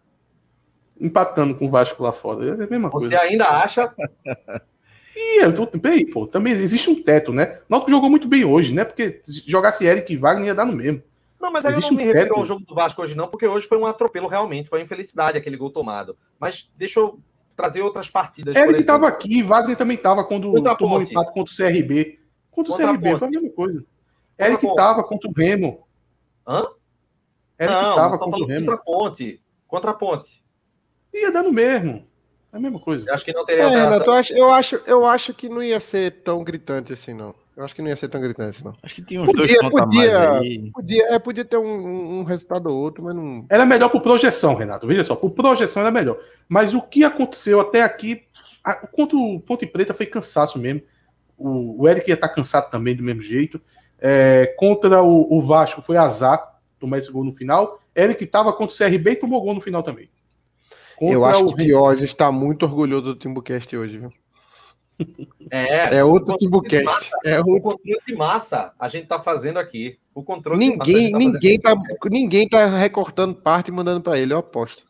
Empatando com o Vasco lá fora. É a mesma Você coisa. Você ainda acha? E bem, pô, também existe um teto, né? O Náutico jogou muito bem hoje, né? Porque jogasse Eric e Wagner ia dar no mesmo. Não, mas aí existe eu não me um refiro teto. ao jogo do Vasco hoje, não, porque hoje foi um atropelo realmente, foi uma infelicidade aquele gol tomado. Mas deixa eu trazer outras partidas. Eric estava aqui, Wagner também estava quando contra tomou um empate contra o CRB. Contra, contra o CRB, foi a mesma coisa. Contra Eric estava contra o Remo. Hã? Eric estava contra o Remo. Contra a ponte. Contra a ponte. Ia dar no mesmo. É a mesma coisa. Eu acho que não teria é, Renato, eu, acho, eu, acho, eu acho que não ia ser tão gritante assim, não. Eu acho que não ia ser tão gritante assim, não. Acho que tinha uns podia, dois podia, podia, é, podia ter um, um, resultado ou outro, mas não. Era melhor por projeção, Renato. Veja só, por projeção era melhor. Mas o que aconteceu até aqui, a, contra o Ponte Preta foi cansaço mesmo. O, o Eric ia estar cansado também do mesmo jeito. É, contra o, o, Vasco foi azar tomar esse gol no final. Eric estava contra o CRB e tomou gol no final também. Eu acho que o Diógenes está muito orgulhoso do Timbucast hoje, viu? É, é outro Timbucast. É outro... O controle de massa a gente está fazendo aqui. O controle ninguém, tá ninguém, tá, ninguém tá recortando parte e mandando para ele, eu aposto.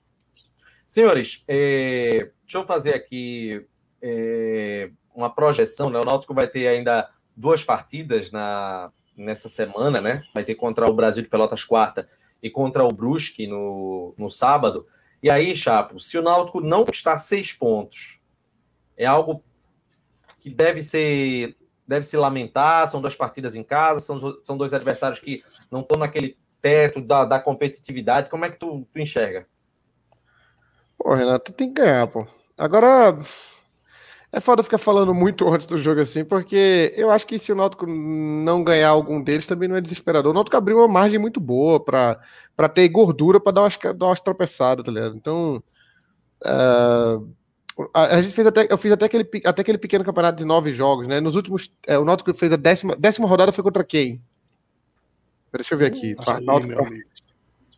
Senhores, é, deixa eu fazer aqui é, uma projeção. Né? O Náutico vai ter ainda duas partidas na, nessa semana, né? Vai ter contra o Brasil de Pelotas quarta e contra o Brusque no, no sábado. E aí, Chapo, se o Náutico não está seis pontos, é algo que deve ser deve se lamentar, são duas partidas em casa, são, são dois adversários que não estão naquele teto da, da competitividade. Como é que tu, tu enxerga? Pô, Renato, tem que ganhar, pô. Agora, é foda ficar falando muito antes do jogo assim, porque eu acho que se o Náutico não ganhar algum deles também não é desesperador. O Náutico abriu uma margem muito boa para para ter gordura para dar umas, dar umas tropeçadas, tá ligado? Então, uh, a, a, gente fez até, eu fiz até aquele, até aquele pequeno campeonato de nove jogos, né? Nos últimos, é, o Náutico fez a décima, décima rodada foi contra quem? Deixa eu ver aqui. Aí, Náutico,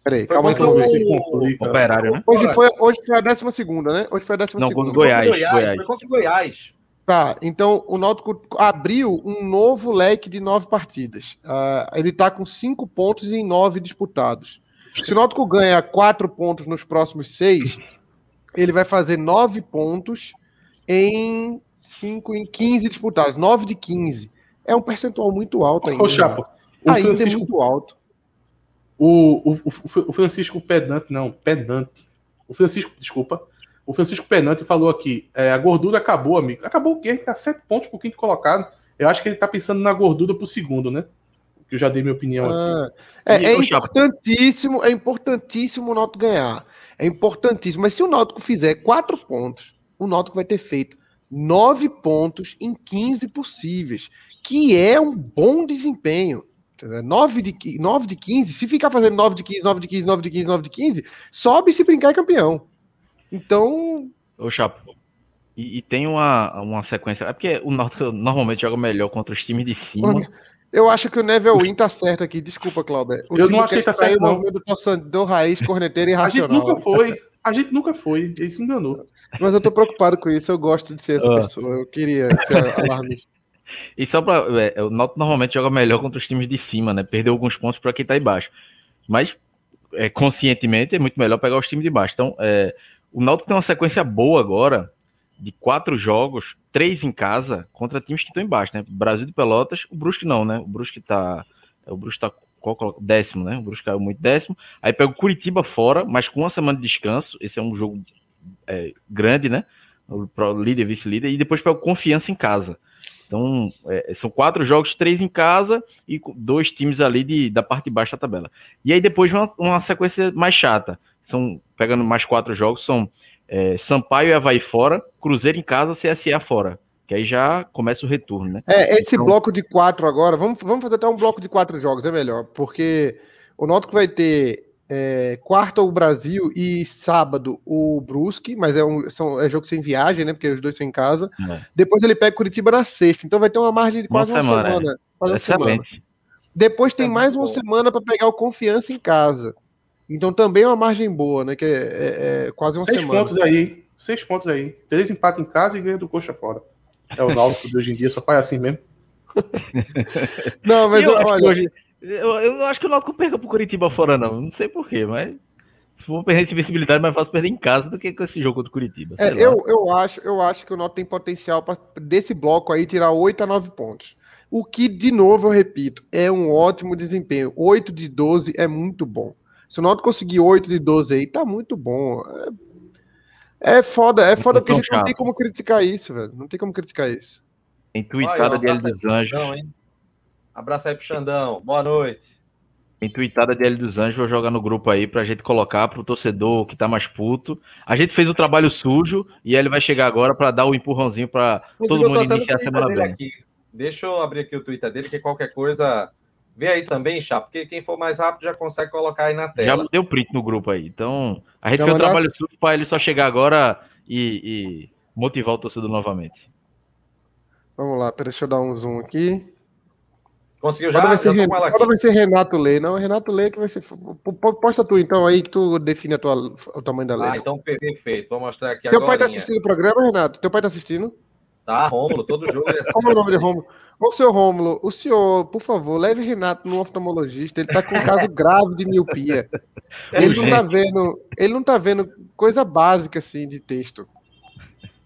Peraí, calma aí que eu vou ver. Operário, né? Hoje foi, hoje foi a décima segunda, né? Hoje foi a décima Não, segunda. Goiás, Goiás, Goiás. Foi contra o Goiás. Tá, então o Náutico abriu um novo leque de nove partidas. Uh, ele está com cinco pontos em nove disputados. Se o Náutico ganha quatro pontos nos próximos seis, ele vai fazer nove pontos em cinco em 15 disputados. Nove de 15. É um percentual muito alto ainda. Ô, Chapo, o ainda Francisco, é muito alto. O, o, o, Francisco Pedante, não, Pedante. O Francisco, desculpa, o Francisco Penante falou aqui: é, a gordura acabou, amigo. Acabou o quê? Ele tá sete pontos pro quinto colocado. Eu acho que ele tá pensando na gordura pro segundo, né? Que eu já dei minha opinião ah, aqui. É, é importantíssimo, é importantíssimo o Náutico ganhar. É importantíssimo. Mas se o Náutico fizer quatro pontos, o Náutico vai ter feito nove pontos em 15 possíveis, que é um bom desempenho. 9 de, 9 de 15, se ficar fazendo 9 de 15, 9 de 15, 9 de 15, 9 de 15, sobe se brincar é campeão. Então. Ô, Chapo. E, e, tem uma, uma sequência. É porque o Náutico normalmente joga melhor contra os times de cima. Eu acho que o Neville Win tá certo aqui. Desculpa, Cláudio. Eu não achei que tá certo, não. Do torcedor raiz, corneteiro e irracional. A gente nunca foi. A gente nunca foi. Ele se enganou. Mas eu tô preocupado com isso. Eu gosto de ser essa uh. pessoa. Eu queria ser alarmista. E só pra. É, o Náutico normalmente joga melhor contra os times de cima, né? Perdeu alguns pontos para quem tá embaixo. Mas, é, conscientemente, é muito melhor pegar os times de baixo. Então, é, o Náutico tem uma sequência boa agora de quatro jogos, três em casa, contra times que estão embaixo, né? Brasil de Pelotas, o Brusque não, né? O Brusque tá. É, o Brusque tá qual, décimo, né? O Brusque caiu muito décimo. Aí pega o Curitiba fora, mas com uma semana de descanso. Esse é um jogo é, grande, né? O líder, vice-líder, e depois pega o Confiança em casa. Então, é, são quatro jogos, três em casa e dois times ali de, da parte de baixo da tabela. E aí depois uma, uma sequência mais chata são pegando mais quatro jogos, são é, Sampaio e Havaí fora, Cruzeiro em casa, CSA fora. Que aí já começa o retorno, né? É, esse então... bloco de quatro agora, vamos, vamos fazer até um bloco de quatro jogos, é melhor, porque o Náutico vai ter é, quarta o Brasil e sábado o Brusque, mas é, um, são, é jogo sem viagem, né? Porque os dois são em casa. É. Depois ele pega Curitiba na sexta, então vai ter uma margem de quase uma, uma semana. semana quase uma semana. Depois tem mais uma semana para pegar o confiança em casa. Então também é uma margem boa, né? Que é, é, é quase uma Seis semana. pontos aí. Seis pontos aí. Três empates em casa e ganha do coxa fora. É o Náutico de hoje em dia, só faz assim mesmo. não, mas eu, eu olha... Hoje, eu, eu acho que o Náutico perca pro Curitiba fora, não. Não sei porquê, mas se for perder essa visibilidade, mais fácil perder em casa do que com esse jogo do Curitiba. É, eu, eu, acho, eu acho que o Náutico tem potencial para desse bloco aí tirar 8 a 9 pontos. O que, de novo, eu repito, é um ótimo desempenho. 8 de 12 é muito bom. Se o Náutico conseguir 8 de 12 aí, tá muito bom. É, é foda, é foda porque a gente não tem como criticar isso, velho. Não tem como criticar isso. Tem tweetada de L dos Anjos. Abraço aí pro Xandão. Boa noite. Tem tweetada de L dos Anjos, vou jogar no grupo aí pra gente colocar pro torcedor que tá mais puto. A gente fez o trabalho sujo e ele vai chegar agora para dar o um empurrãozinho para todo mundo iniciar a semana bem. Aqui. Deixa eu abrir aqui o Twitter dele, que qualquer coisa Vê aí também, Chá, porque quem for mais rápido já consegue colocar aí na tela. Já deu print no grupo aí. Então, a gente já fez o trabalho sujo para ele só chegar agora e, e, motivar o torcedor novamente. Vamos lá, deixa eu dar um zoom aqui. Conseguiu já? Vai ser, já Renato, vai ser Renato Lê. Não, Renato Lê que vai ser. Posta tu então aí que tu define a tua, o tamanho da lei. Ah, então perfeito. Vou mostrar aqui Teu agora. Teu pai tá assistindo o programa, Renato? Teu pai tá assistindo? Tá, Rômulo, todo jogo é assim. Como é o nome de Rômulo? Ô, seu Rômulo, o senhor, por favor, leve Renato no oftalmologista. Ele tá com um caso grave de miopia. Ele não tá vendo, ele não tá vendo coisa básica assim de texto.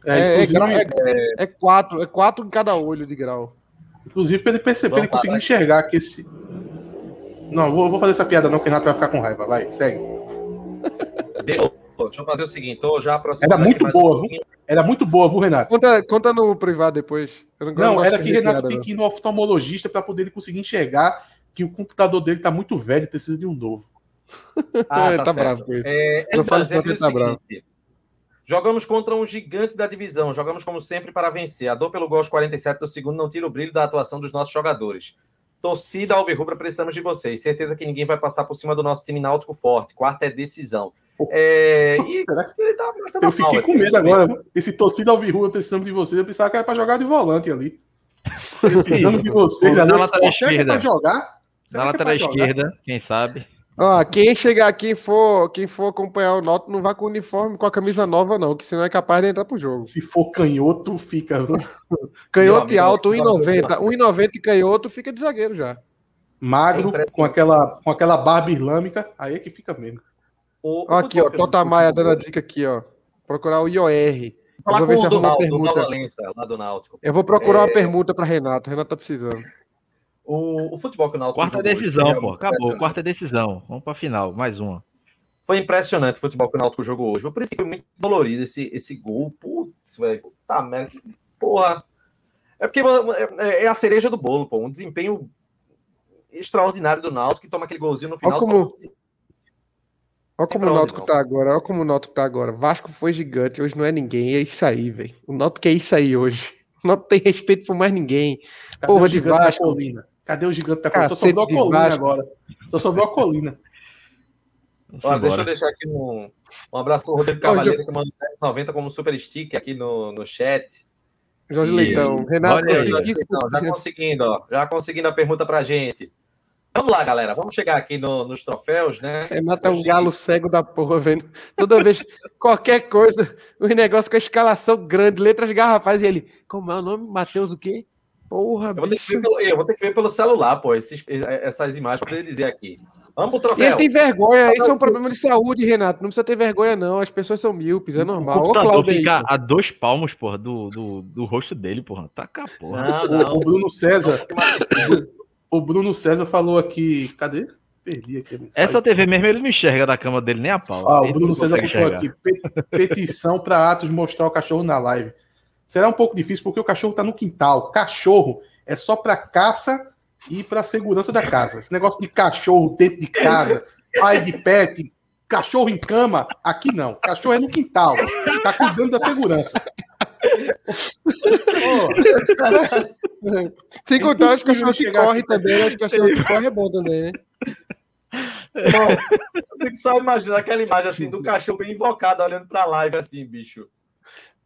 É, é, é, é, é quatro, é quatro em cada olho de grau. Inclusive, para ele perceber, ele conseguir enxergar que esse. Não, vou, vou fazer essa piada, não, que o Renato vai ficar com raiva. Vai, segue. Deixa, deixa eu fazer o seguinte, tô já Era muito boa, um era muito boa, viu, Renato? Conta, conta no privado depois. não, não era que Renato tem que ir no oftalmologista para poder conseguir enxergar que o computador dele tá muito velho e precisa de um novo. Ah, tá, tá bravo com isso. É, ele tá, ele tá bravo. Jogamos contra um gigante da divisão. Jogamos como sempre para vencer. A dor pelo gol aos 47 do segundo não tira o brilho da atuação dos nossos jogadores. Torcida Alvirrubra, precisamos de vocês. Certeza que ninguém vai passar por cima do nosso time náutico forte. Quarta é decisão. É, e ele tá eu fiquei com medo agora. Mesmo. Esse torcida Alvirrubra, precisamos de vocês. Eu pensava que era para jogar de volante ali. Precisando de vocês. Na lateral esquerda. jogar? Na lateral é esquerda, quem sabe? Ó, quem chegar aqui for, quem for acompanhar o Noto não vai com o uniforme, com a camisa nova, não, que senão é capaz de entrar pro jogo. Se for canhoto, fica. canhoto e alto, 1,90. 1,90 e canhoto fica de zagueiro já. Magro, é com, aquela, com aquela barba islâmica, aí é que fica mesmo. O, ó, aqui, ó, Tota Maia dando a dica aqui, ó. Procurar o IOR. Falar eu vou ver se do, pergunta. lá do Náutico. Eu vou procurar é... uma pergunta para Renato. Renato tá precisando. O, o futebol que o Náutico Quarta decisão, hoje, pô. Acabou. Quarta decisão. Vamos para final. Mais uma. Foi impressionante o futebol que o Náutico jogou hoje. Por isso que foi muito dolorido esse, esse gol. Putz, velho. Puta merda. Porra. É porque é, é a cereja do bolo, pô. Um desempenho extraordinário do Náutico que toma aquele golzinho no final. Olha como, Olha como o Náutico tá agora. Olha como o Náutico tá agora. Vasco foi gigante. Hoje não é ninguém. É isso aí, velho. O Náutico é isso aí hoje. O Náutico tem respeito por mais ninguém. Cadê Porra de Vasco. Colina? Cadê o gigante da colina? Só sobrou a colina agora. Só sobrou a colina. Olha, deixa eu deixar aqui um, um abraço para o Rodrigo Cavalheiro, que mandou 90 como super stick aqui no, no chat. Jorge e... Leitão. Renato, Olha Jorge Leitão, já conseguindo, ó, já conseguindo a pergunta para gente. Vamos lá, galera. Vamos chegar aqui no, nos troféus, né? Renato é um galo cego da porra, vendo. Toda vez, qualquer coisa, os negócios com a escalação grande, letras garrafais, e ele, como é o nome? Matheus o quê? Porra, eu vou, pelo, eu vou, ter que ver pelo celular, pô, esses, essas imagens para poder dizer aqui. Vamos pro troféu. E ele tem vergonha, isso é um problema de saúde, Renato. Não precisa ter vergonha, não. As pessoas são míopes, é normal. O computador fica a dois palmos, porra, do, do, do rosto dele, porra. Taca, porra. Não, não. O, o Bruno César. o Bruno César falou aqui. Cadê? Perdi aqui. Essa TV mesmo ele não enxerga da cama dele nem a pau. Ah, o Bruno César falou aqui: petição para Atos mostrar o cachorro na live será um pouco difícil porque o cachorro está no quintal. Cachorro é só para caça e para segurança da casa. Esse negócio de cachorro dentro de casa, pai de pet, cachorro em cama, aqui não. Cachorro é no quintal. Tá cuidando da segurança. oh. Sem contar os cachorros que correm também, né? Os cachorros que correm é bom também, né? Bom, eu tenho que só imaginar aquela imagem assim do cachorro bem invocado olhando pra live assim, bicho.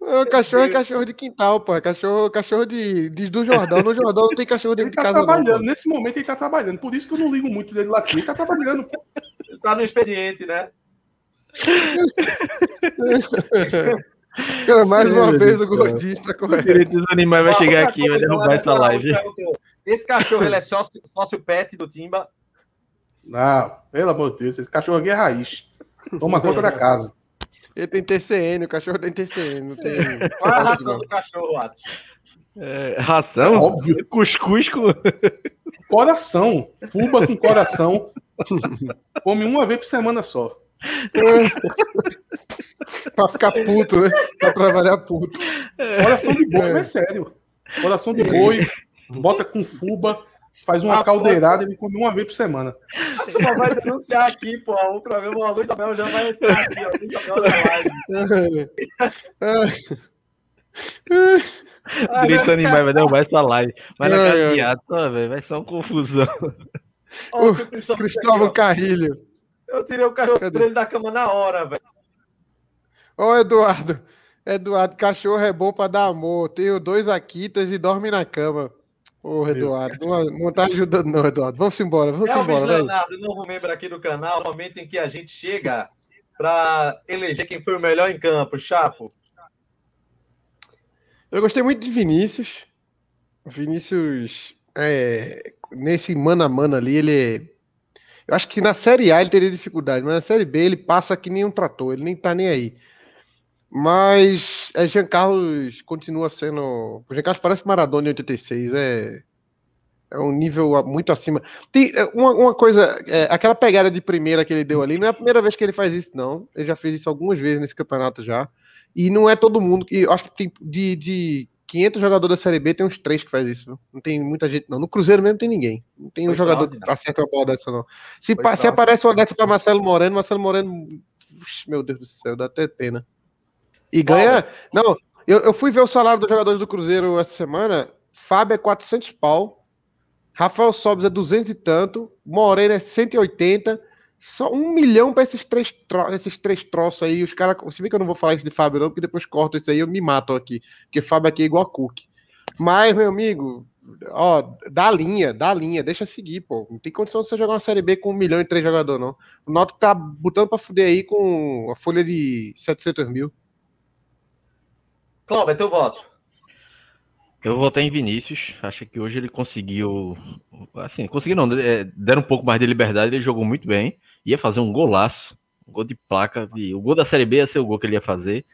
O cachorro é cachorro de quintal, pô. É cachorro, cachorro de, de, do Jordão. No Jordão não tem cachorro dentro ele tá de casa. trabalhando. Não, Nesse momento ele tá trabalhando. Por isso que eu não ligo muito dele lá aqui. Ele tá trabalhando. Ele tá no expediente, né? Cara, mais uma vez o gordista correto. O dos animais vai chegar aqui, vai derrubar essa live. Esse cachorro, ele é sócio, sócio pet do Timba? Não, pelo amor de Deus. Esse cachorro aqui é raiz. Toma conta da casa. Ele tem TCN, o cachorro tem TCN. Não tem... Qual é a ração do cachorro, Atos? É, ração? Óbvio. Cuscuz com. Coração. Fuba com coração. Come uma vez por semana só. pra ficar puto, né? Pra trabalhar puto. Coração de boi, é. é sério. Coração de boi, bota com fuba, faz uma ah, caldeirada e come uma vez por semana. A turma vai denunciar aqui, pô. O programa, o Luiz Abel já vai entrar aqui, ó. Luiz Abel na live. Direitos animais vai derrubar essa live. Mas na caminhada, velho, vai ser uma confusão. o Cristóvão Carrilho. Eu tirei o cachorro dele da cama na hora, velho. Ô, Eduardo. Eduardo, cachorro é bom pra dar amor. Tenho dois Akitas e dorme na cama. Ô, Eduardo, não, não tá ajudando, não, Eduardo. Vamos embora, vamos Elvis embora. Leonardo, novo membro aqui do canal, momento em que a gente chega para eleger quem foi o melhor em campo, Chapo. Eu gostei muito de Vinícius. Vinícius, é, nesse mano a mano ali, ele. Eu acho que na Série A ele teria dificuldade, mas na Série B ele passa que nem um trator, ele nem tá nem aí. Mas é, Jean Carlos continua sendo. O Jean Carlos parece Maradona em 86, é, é um nível muito acima. Tem é, uma, uma coisa, é, aquela pegada de primeira que ele deu ali, não é a primeira vez que ele faz isso, não. Ele já fez isso algumas vezes nesse campeonato já. E não é todo mundo que. Acho que tem de, de 500 jogadores da Série B, tem uns três que faz isso. Não tem muita gente, não. No Cruzeiro mesmo tem ninguém. Não tem um jogador que acerta uma bola dessa, não. Se, se aparece uma dessa para Marcelo Moreno, Marcelo Moreno. Meu Deus do céu, dá até pena. E ganha. Não, eu, eu fui ver o salário dos jogadores do Cruzeiro essa semana. Fábio é 400 pau. Rafael Sobes é 200 e tanto. Moreno é 180. Só um milhão para esses três, tro esses três troços aí. Os caras. Se bem que eu não vou falar isso de Fábio, não, porque depois corto isso aí eu me mato aqui. Porque Fábio aqui é igual a Cook. Mas, meu amigo, Ó, dá linha, dá linha, deixa seguir, pô. Não tem condição de você jogar uma Série B com um milhão e três jogadores, não. O Náutico tá botando pra fuder aí com a folha de 700 mil. Cláudio, é teu voto. Eu votei em Vinícius. Acho que hoje ele conseguiu. Assim, conseguiu não. É, deram um pouco mais de liberdade. Ele jogou muito bem. Ia fazer um golaço. Um gol de placa. De, o gol da Série B ia ser o gol que ele ia fazer.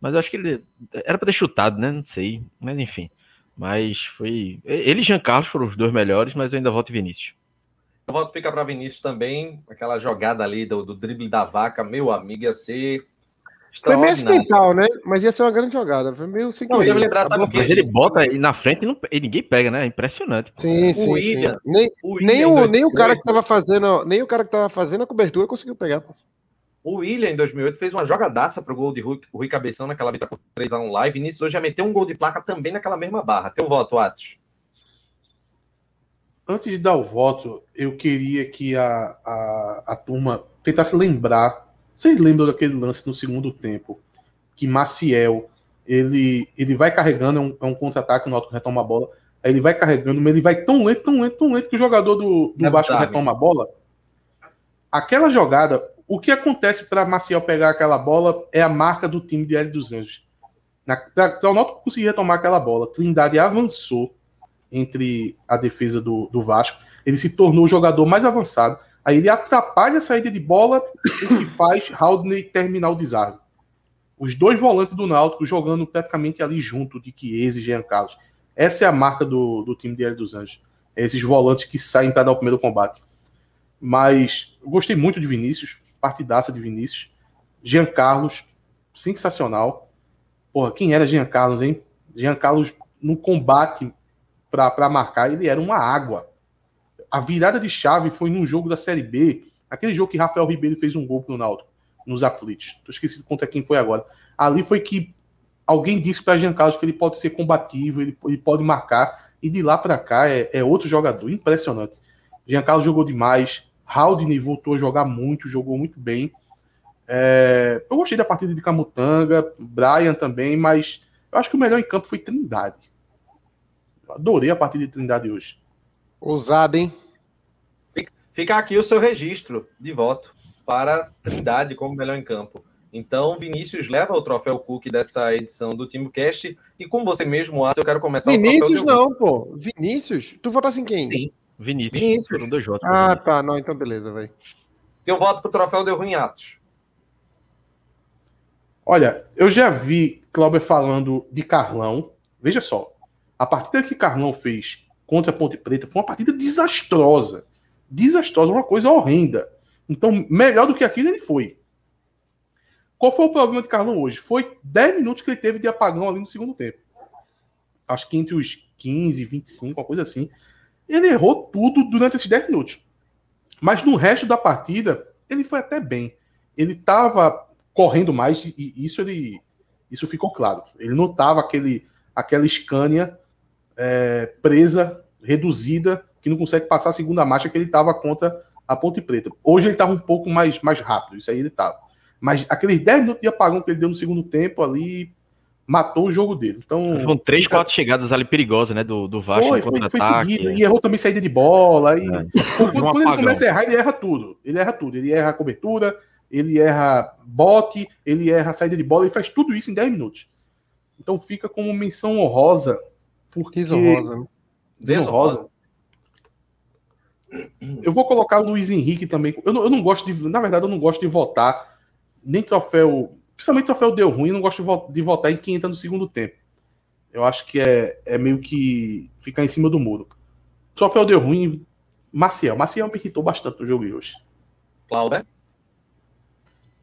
Mas eu acho que ele. Era para ter chutado, né? Não sei. Mas enfim. Mas foi. Ele e Jean Carlos foram os dois melhores, mas eu ainda voto em Vinícius. O voto fica para Vinícius também. Aquela jogada ali do, do drible da vaca, meu amigo, ia ser foi meio acidental, né? Mas ia ser uma grande jogada. Foi meio sem querer. lembrar, sabe o que? Mas ele bota aí na frente e, não, e, ninguém pega, né? É impressionante. Sim, o sim. William, sim. Nem, o, William nem, o, nem o cara que tava fazendo, nem o cara que tava fazendo a cobertura conseguiu pegar. O William, em 2008, fez uma jogadaça pro gol de Rui, Rui Cabeção naquela vitória por 3x1 live. E nisso hoje já meteu um gol de placa também naquela mesma barra. Teu voto, Atos. Antes de dar o voto, eu queria que a, a, a turma tentasse lembrar vocês lembram daquele lance no segundo tempo? Que Maciel ele, ele vai carregando, é um, é um contra-ataque, o Náutico retoma a bola. Aí ele vai carregando, mas ele vai tão lento, tão lento, tão lento que o jogador do, do é Vasco retoma a bola. Aquela jogada, o que acontece para Maciel pegar aquela bola é a marca do time de L dos Anjos. Para o Náutico conseguir retomar aquela bola, Trindade avançou entre a defesa do, do Vasco. Ele se tornou o jogador mais avançado. Aí ele atrapalha a saída de bola, o que faz Haldney terminar o desarme. Os dois volantes do Náutico jogando praticamente ali junto de Chiesa e Jean Carlos. Essa é a marca do, do time de Hélio dos Anjos. É esses volantes que saem para dar o primeiro combate. Mas eu gostei muito de Vinícius, partidaça de Vinícius. Jean Carlos, sensacional. Porra, quem era Jean Carlos, hein? Jean Carlos no combate para marcar, ele era uma água a virada de chave foi num jogo da Série B, aquele jogo que Rafael Ribeiro fez um gol pro Náutico, nos aflitos. Tô esquecido contra quem foi agora. Ali foi que alguém disse para Jean Carlos que ele pode ser combativo, ele, ele pode marcar, e de lá para cá é, é, outro jogador, impressionante. Jean Carlos jogou demais, Haldney voltou a jogar muito, jogou muito bem. É, eu gostei da partida de Camutanga, Brian também, mas eu acho que o melhor em campo foi Trindade. Adorei a partida de Trindade hoje. Ousado, hein? Fica aqui o seu registro de voto para Trindade como melhor em campo. Então, Vinícius leva o troféu Cook dessa edição do Time Cast. E como você mesmo acha, eu quero começar Vinícius o não, pô. Vinícius? Tu votasse em quem? Sim. Vinícius. Vinícius. Dois votos, ah, tá. Não, então beleza, velho. Teu voto pro troféu deu ruim Atos. Olha, eu já vi Cláudio falando de Carlão. Veja só. A partida que Carlão fez contra a Ponte Preta foi uma partida desastrosa desastrosa, uma coisa horrenda. Então, melhor do que aquilo ele foi. Qual foi o problema de Carlão hoje? Foi 10 minutos que ele teve de apagão ali no segundo tempo. Acho que entre os 15 e 25, uma coisa assim. Ele errou tudo durante esses 10 minutos. Mas no resto da partida, ele foi até bem. Ele estava correndo mais e isso ele isso ficou claro. Ele não estava aquele aquela Scania é, presa, reduzida que não consegue passar a segunda marcha que ele estava contra a Ponte Preta. Hoje ele estava um pouco mais, mais rápido, isso aí ele estava. Mas aqueles 10 minutos de apagão que ele deu no segundo tempo ali matou o jogo dele. Então, Foram três, quatro chegadas ali perigosas, né? Do, do Vasco. Foi, foi, foi seguido, e errou também saída de bola. E... É. Quando, um quando ele começa a errar, ele erra tudo. Ele erra tudo. Ele erra a cobertura, ele erra bote, ele erra a saída de bola, ele faz tudo isso em 10 minutos. Então fica como menção honrosa. Porque... Desonrosa. Né? Desonrosa. Eu vou colocar Luiz Henrique também. Eu não, eu não, gosto de. Na verdade, eu não gosto de votar nem troféu. Principalmente troféu deu ruim, eu não gosto de, votar em quem entra no segundo tempo. Eu acho que é, é meio que ficar em cima do muro. Troféu deu ruim. Maciel. Maciel me irritou bastante no jogo de hoje. Cláudio?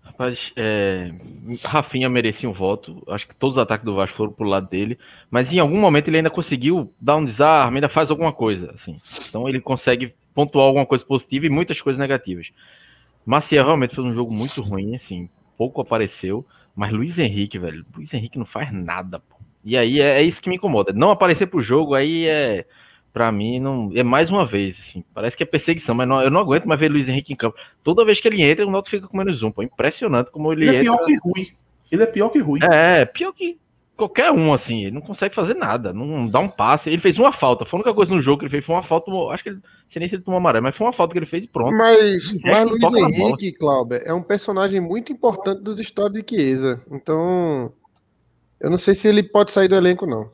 Rapaz, é... Rafinha merecia um voto. Acho que todos os ataques do Vasco foram pro lado dele. Mas em algum momento ele ainda conseguiu dar um desarme, ainda faz alguma coisa. assim. Então ele consegue pontuar alguma coisa positiva e muitas coisas negativas. Maciel realmente fez um jogo muito ruim, assim, pouco apareceu, mas Luiz Henrique, velho, Luiz Henrique não faz nada, pô. E aí é, é isso que me incomoda. Não aparecer pro jogo aí é para mim não é mais uma vez assim, parece que é perseguição, mas não, eu não aguento mais ver Luiz Henrique em campo. Toda vez que ele entra, o Náutico fica com menos um, pô. Impressionante como ele, ele é pior que Rui. Ele é pior que Rui. É, pior que qualquer um, assim, ele não consegue fazer nada, não dá um passe. Ele fez uma falta, foi a única coisa no jogo que ele fez foi uma falta, acho que ele, sei nem se ele tomou amarelo, mas foi uma falta que ele fez e pronto. Mas, mas Luiz Henrique, Cláudio, é um personagem muito importante dos histórias de Chiesa, então eu não sei se ele pode sair do elenco, não.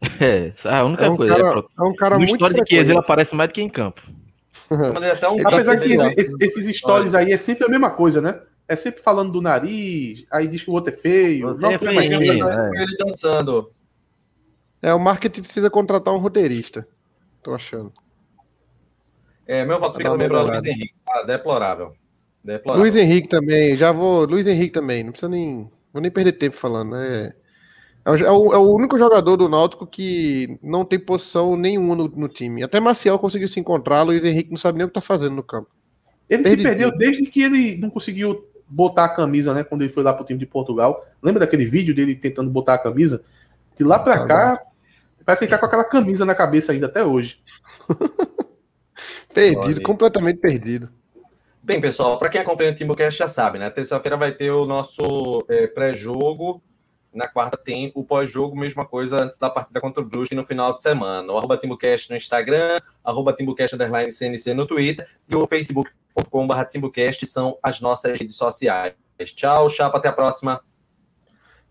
É, a única é um coisa. Cara, é, é um cara no muito história de Chiesa ele aparece mais do que em campo. Um Apesar que esses, esses stories aí é sempre a mesma coisa, né? É sempre falando do nariz, aí diz que o outro é feio. Não, é feio, é. ele dançando. É, o marketing precisa contratar um roteirista. Tô achando. É, meu voto fica também para Luiz Henrique. Ah, deplorável. deplorável. Luiz Henrique também, já vou. Luiz Henrique também, não precisa nem. Vou nem perder tempo falando, né? É o, é o, único jogador do Náutico que não tem posição nenhuma no, no time. Até Maciel conseguiu se encontrar, Luiz Henrique não sabe nem o que tá fazendo no campo. Ele Perdi se perdeu tempo. desde que ele não conseguiu botar a camisa, né? Quando ele foi lá pro time de Portugal. Lembra daquele vídeo dele tentando botar a camisa? De lá pra cá, parece que ele tá com aquela camisa na cabeça ainda até hoje. perdido, Olha. completamente perdido. Bem, pessoal, para quem acompanha o Timbucast já sabe, né? Terça-feira vai ter o nosso é, pré-jogo. Na quarta tem o pós-jogo, mesma coisa antes da partida contra o Brusque no final de semana. O arroba Timbucast no Instagram, arroba Timbucast underline CNC no Twitter e o Facebook youtube.com.br Timbucast são as nossas redes sociais. Tchau, Chapa, até a próxima.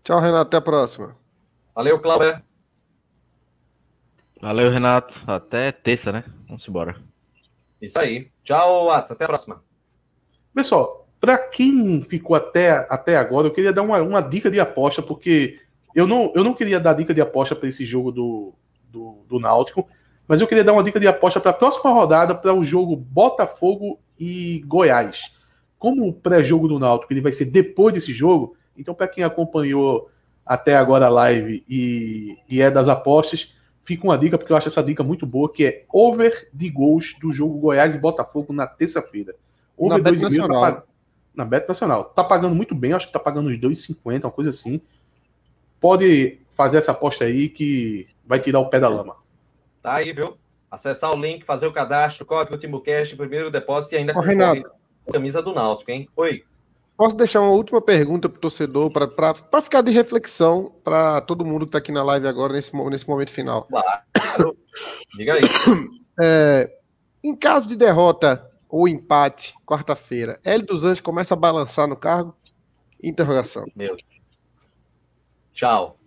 Tchau, Renato, até a próxima. Valeu, Cláudio. Valeu, Renato. Até terça, né? Vamos embora. Isso aí. Tchau, Watson. Até a próxima. Pessoal, para quem ficou até, até agora, eu queria dar uma, uma dica de aposta, porque eu não, eu não queria dar dica de aposta para esse jogo do, do, do Náutico, mas eu queria dar uma dica de aposta para a próxima rodada, para o jogo Botafogo e Goiás. Como o pré-jogo do Náutico ele vai ser depois desse jogo, então para quem acompanhou até agora a live e, e, é das apostas, fica uma dica, porque eu acho essa dica muito boa, que é over de gols do jogo Goiás e Botafogo na terça-feira. Over na 2,5 tá pag... na Beto Nacional. Tá pagando muito bem, acho que tá pagando uns 2,50, uma coisa assim. Pode fazer essa aposta aí que vai tirar o pé da lama. Tá aí, viu? Acessar o link, fazer o cadastro, código TimbuCast, primeiro depósito e ainda com a camisa do Náutico, hein? Oi. Posso deixar uma última pergunta para o torcedor, para ficar de reflexão para todo mundo que está aqui na live agora, nesse, nesse momento final. Claro. Diga aí. É, em caso de derrota ou empate, quarta-feira, Hélio dos Anjos começa a balançar no cargo? Interrogação. Meu. Tchau.